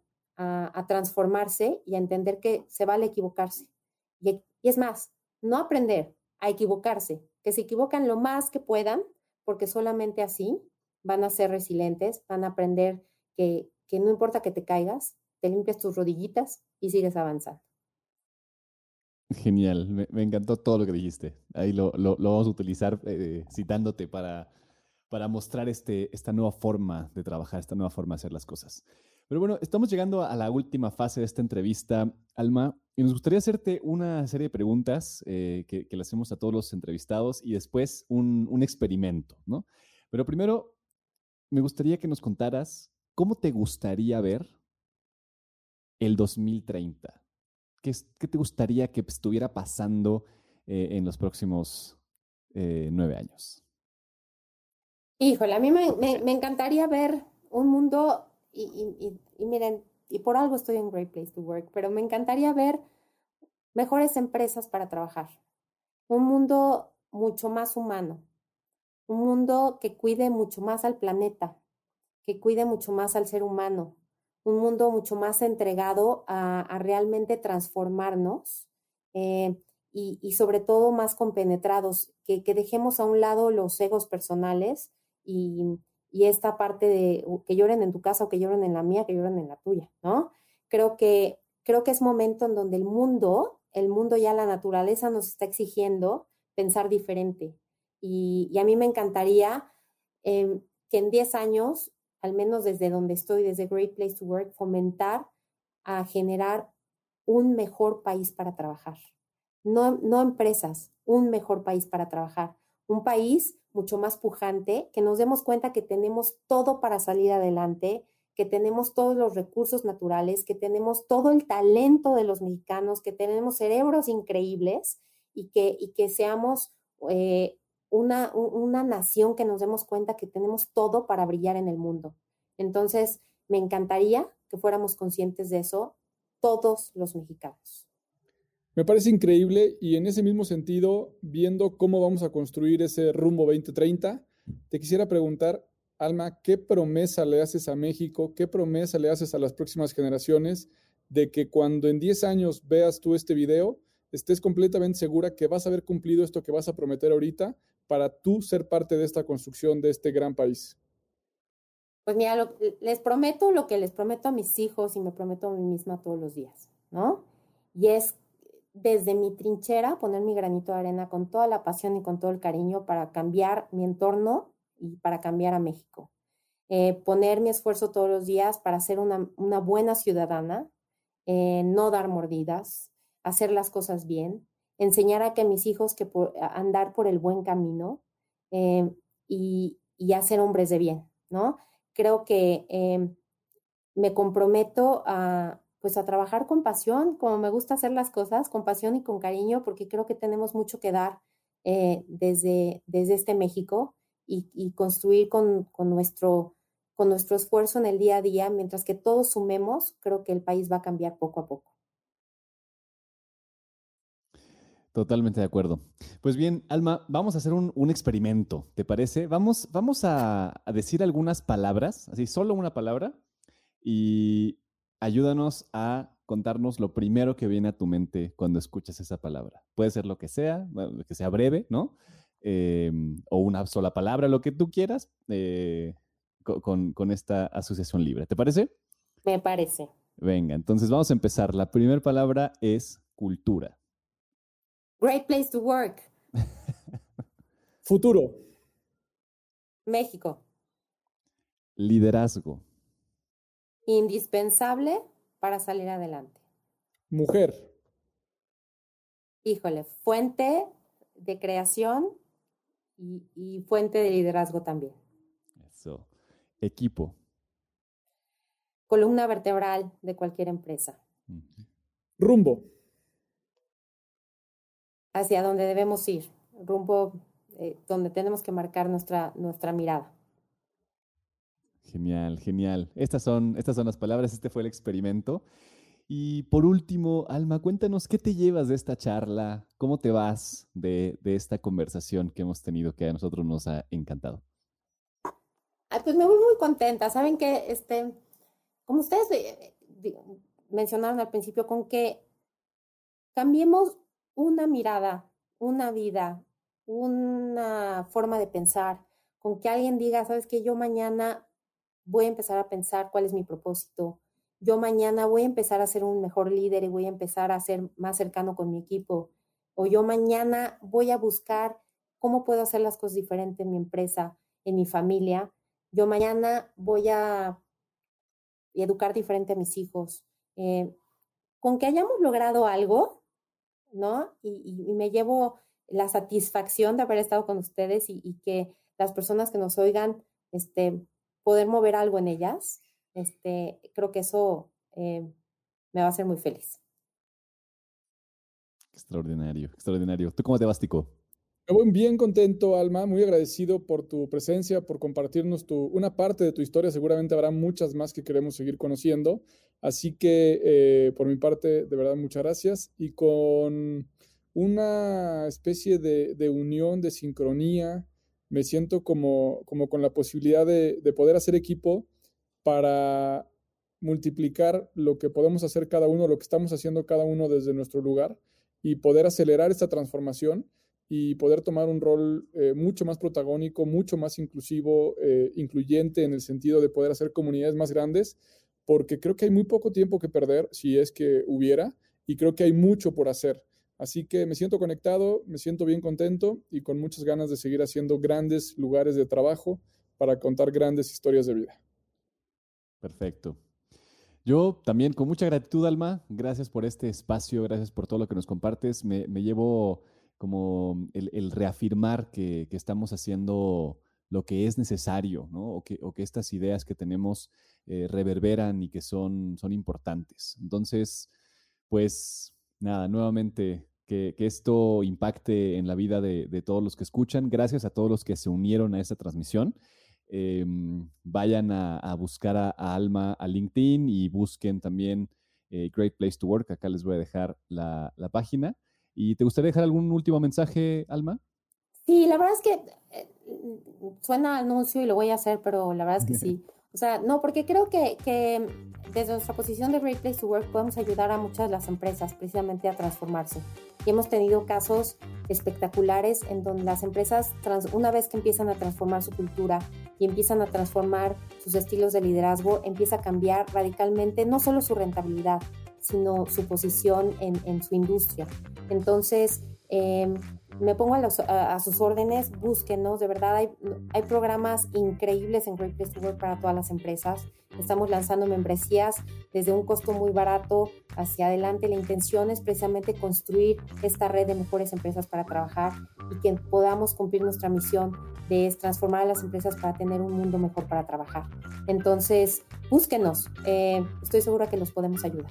[SPEAKER 3] transformarse y a entender que se vale equivocarse. Y, es más, no aprender a equivocarse, que se equivocan lo más que puedan, porque solamente así van a ser resilientes, van a aprender que, no importa que te caigas, te limpias tus rodillitas y sigues avanzando.
[SPEAKER 2] Genial, me, encantó todo lo que dijiste. Ahí lo, vamos a utilizar eh, citándote para, para mostrar este, esta nueva forma de trabajar, esta nueva forma de hacer las cosas. Pero bueno, estamos llegando a la última fase de esta entrevista, Alma, y nos gustaría hacerte una serie de preguntas eh, que, le hacemos a todos los entrevistados y después un, un experimento, ¿no? Pero primero, me gustaría que nos contaras cómo te gustaría ver el 2030. ¿Qué, qué te gustaría que estuviera pasando eh, en los próximos eh, nueve años?
[SPEAKER 3] Híjole, a mí me, encantaría ver un mundo, y, miren, y por algo estoy en Great Place to Work, pero me encantaría ver mejores empresas para trabajar, un mundo mucho más humano, un mundo que cuide mucho más al planeta, que cuide mucho más al ser humano, un mundo mucho más entregado a, realmente transformarnos eh, y, sobre todo más compenetrados, que, dejemos a un lado los egos personales y, esta parte de que lloren en tu casa o que lloren en la mía, que lloren en la tuya, ¿no? Creo que, creo que es momento en donde el mundo, el mundo ya la naturaleza nos está exigiendo pensar diferente. Y, a mí me encantaría em, que en 10 años, al menos desde donde estoy, desde Great Place to Work, fomentar a generar un mejor país para trabajar. No, no empresas, un mejor país para trabajar. Un país mucho más pujante, que nos demos cuenta que tenemos todo para salir adelante, que tenemos todos los recursos naturales, que tenemos todo el talento de los mexicanos, que tenemos cerebros increíbles y que, y que seamos eh, una, una nación que nos demos cuenta que tenemos todo para brillar en el mundo. Entonces, me encantaría que fuéramos conscientes de eso todos los mexicanos.
[SPEAKER 1] Me parece increíble y en ese mismo sentido, viendo cómo vamos a construir ese rumbo 2030, te quisiera preguntar, Alma, ¿qué promesa le haces a México? ¿Qué promesa le haces a las próximas generaciones de que cuando en 10 años veas tú este video, estés completamente segura que vas a haber cumplido esto que vas a prometer ahorita para tú ser parte de esta construcción de este gran país?
[SPEAKER 3] Pues mira, les prometo lo que les prometo a mis hijos y me prometo a mí misma todos los días, ¿no? Y es desde mi trinchera poner mi granito de arena con toda la pasión y con todo el cariño para cambiar mi entorno y para cambiar a México. Eh, poner mi esfuerzo todos los días para ser una, una buena ciudadana, eh, no dar mordidas, hacer las cosas bien, enseñar a que mis hijos que andar por el buen camino eh, y, y, hacer hombres de bien, ¿no? Creo que me comprometo a, pues a trabajar con pasión, como me gusta hacer las cosas, con pasión y con cariño, porque creo que tenemos mucho que dar desde, desde este México y, y construir con, con, nuestro con nuestro esfuerzo en el día a día, mientras que todos sumemos, creo que el país va a cambiar poco a poco.
[SPEAKER 2] Totalmente de acuerdo. Pues bien, Alma, vamos a hacer un, experimento, ¿te parece? Vamos, vamos a, decir algunas palabras, así solo una palabra, y ayúdanos a contarnos lo primero que viene a tu mente cuando escuchas esa palabra. Puede ser lo que sea, que sea breve, ¿no? Em, o una sola palabra, lo que tú quieras. Eh, con, esta asociación libre. ¿Te parece?
[SPEAKER 3] Me parece.
[SPEAKER 2] Venga, entonces vamos a empezar. La primera palabra es cultura.
[SPEAKER 3] Great place to work.
[SPEAKER 1] Futuro.
[SPEAKER 3] México.
[SPEAKER 2] Liderazgo.
[SPEAKER 3] Indispensable para salir adelante.
[SPEAKER 1] Mujer.
[SPEAKER 3] Híjole, fuente de creación y, y fuente de liderazgo también.
[SPEAKER 2] Eso. Equipo.
[SPEAKER 3] Columna vertebral de cualquier empresa.
[SPEAKER 1] Rumbo.
[SPEAKER 3] Hacia donde debemos ir. Rumbo eh, donde tenemos que marcar nuestra, nuestra mirada.
[SPEAKER 2] Genial, genial. Estas son, estas son las palabras, este fue el experimento. Y por último, Alma, cuéntanos qué te llevas de esta charla, cómo te vas de, de esta conversación que hemos tenido que a nosotros nos ha encantado
[SPEAKER 3] pues me voy muy contenta. Saben que, este, como ustedes mencionaron al principio, con que cambiemos una mirada, una vida, una forma de pensar, con que alguien diga, sabes que yo mañana voy a empezar a pensar cuál es mi propósito, yo mañana voy a empezar a ser un mejor líder y voy a empezar a ser más cercano con mi equipo, o yo mañana voy a buscar cómo puedo hacer las cosas diferentes en mi empresa, en mi familia, yo mañana voy a educar diferente a mis hijos. Eh, con que hayamos logrado algo, ¿no? Y, me llevo la satisfacción de haber estado con ustedes y, que las personas que nos oigan, este, poder mover algo en ellas, este, creo que eso eh, me va a hacer muy feliz.
[SPEAKER 2] Extraordinario, extraordinario. ¿Tú cómo te vas, Tico?
[SPEAKER 1] Me bien contento, Alma, muy agradecido por tu presencia, por compartirnos tu, una parte de tu historia. Seguramente habrá muchas más que queremos seguir conociendo. Así que, eh, por mi parte, de verdad, muchas gracias. Y con una especie de, unión, de sincronía, me siento como, con la posibilidad de poder hacer equipo para multiplicar lo que podemos hacer cada uno, lo que estamos haciendo cada uno desde nuestro lugar y poder acelerar esta transformación y poder tomar un rol eh, mucho más protagónico, mucho más inclusivo, eh, incluyente en el sentido de poder hacer comunidades más grandes, porque creo que hay muy poco tiempo que perder si es que hubiera y creo que hay mucho por hacer. Así que me siento conectado, me siento bien contento y con muchas ganas de seguir haciendo grandes lugares de trabajo para contar grandes historias de vida.
[SPEAKER 2] Perfecto. Yo también con mucha gratitud, Alma, gracias por este espacio, gracias por todo lo que nos compartes. Me, me llevo como el, reafirmar que, estamos haciendo lo que es necesario, ¿no? O que, estas ideas que tenemos eh, reverberan y que son, son importantes. Entonces, pues nada, nuevamente que, esto impacte en la vida de, todos los que escuchan. Gracias a todos los que se unieron a esta transmisión. Em, vayan a, buscar a, Alma a LinkedIn y busquen también eh, Great Place to Work. Acá les voy a dejar la, la página. ¿Y te gustaría dejar algún último mensaje, Alma?
[SPEAKER 3] Sí, la verdad es que eh, suena anuncio y lo voy a hacer, pero la verdad es que sí. O sea, no, porque creo que, que desde nuestra posición de Great Place to Work podemos ayudar a muchas de las empresas precisamente a transformarse. Y hemos tenido casos espectaculares en donde las empresas, una vez que empiezan a transformar su cultura y empiezan a transformar sus estilos de liderazgo, empieza a cambiar radicalmente no solo su rentabilidad, sino su posición en, en su industria. Entonces, eh, me pongo a, sus órdenes, búsquenos, de verdad hay, hay programas increíbles en Great Place to Work para todas las empresas. Estamos lanzando membresías desde un costo muy barato hacia adelante. La intención es precisamente construir esta red de mejores empresas para trabajar y que podamos cumplir nuestra misión de transformar a las empresas para tener un mundo mejor para trabajar. Entonces, búsquenos. Eh, estoy segura que los podemos ayudar.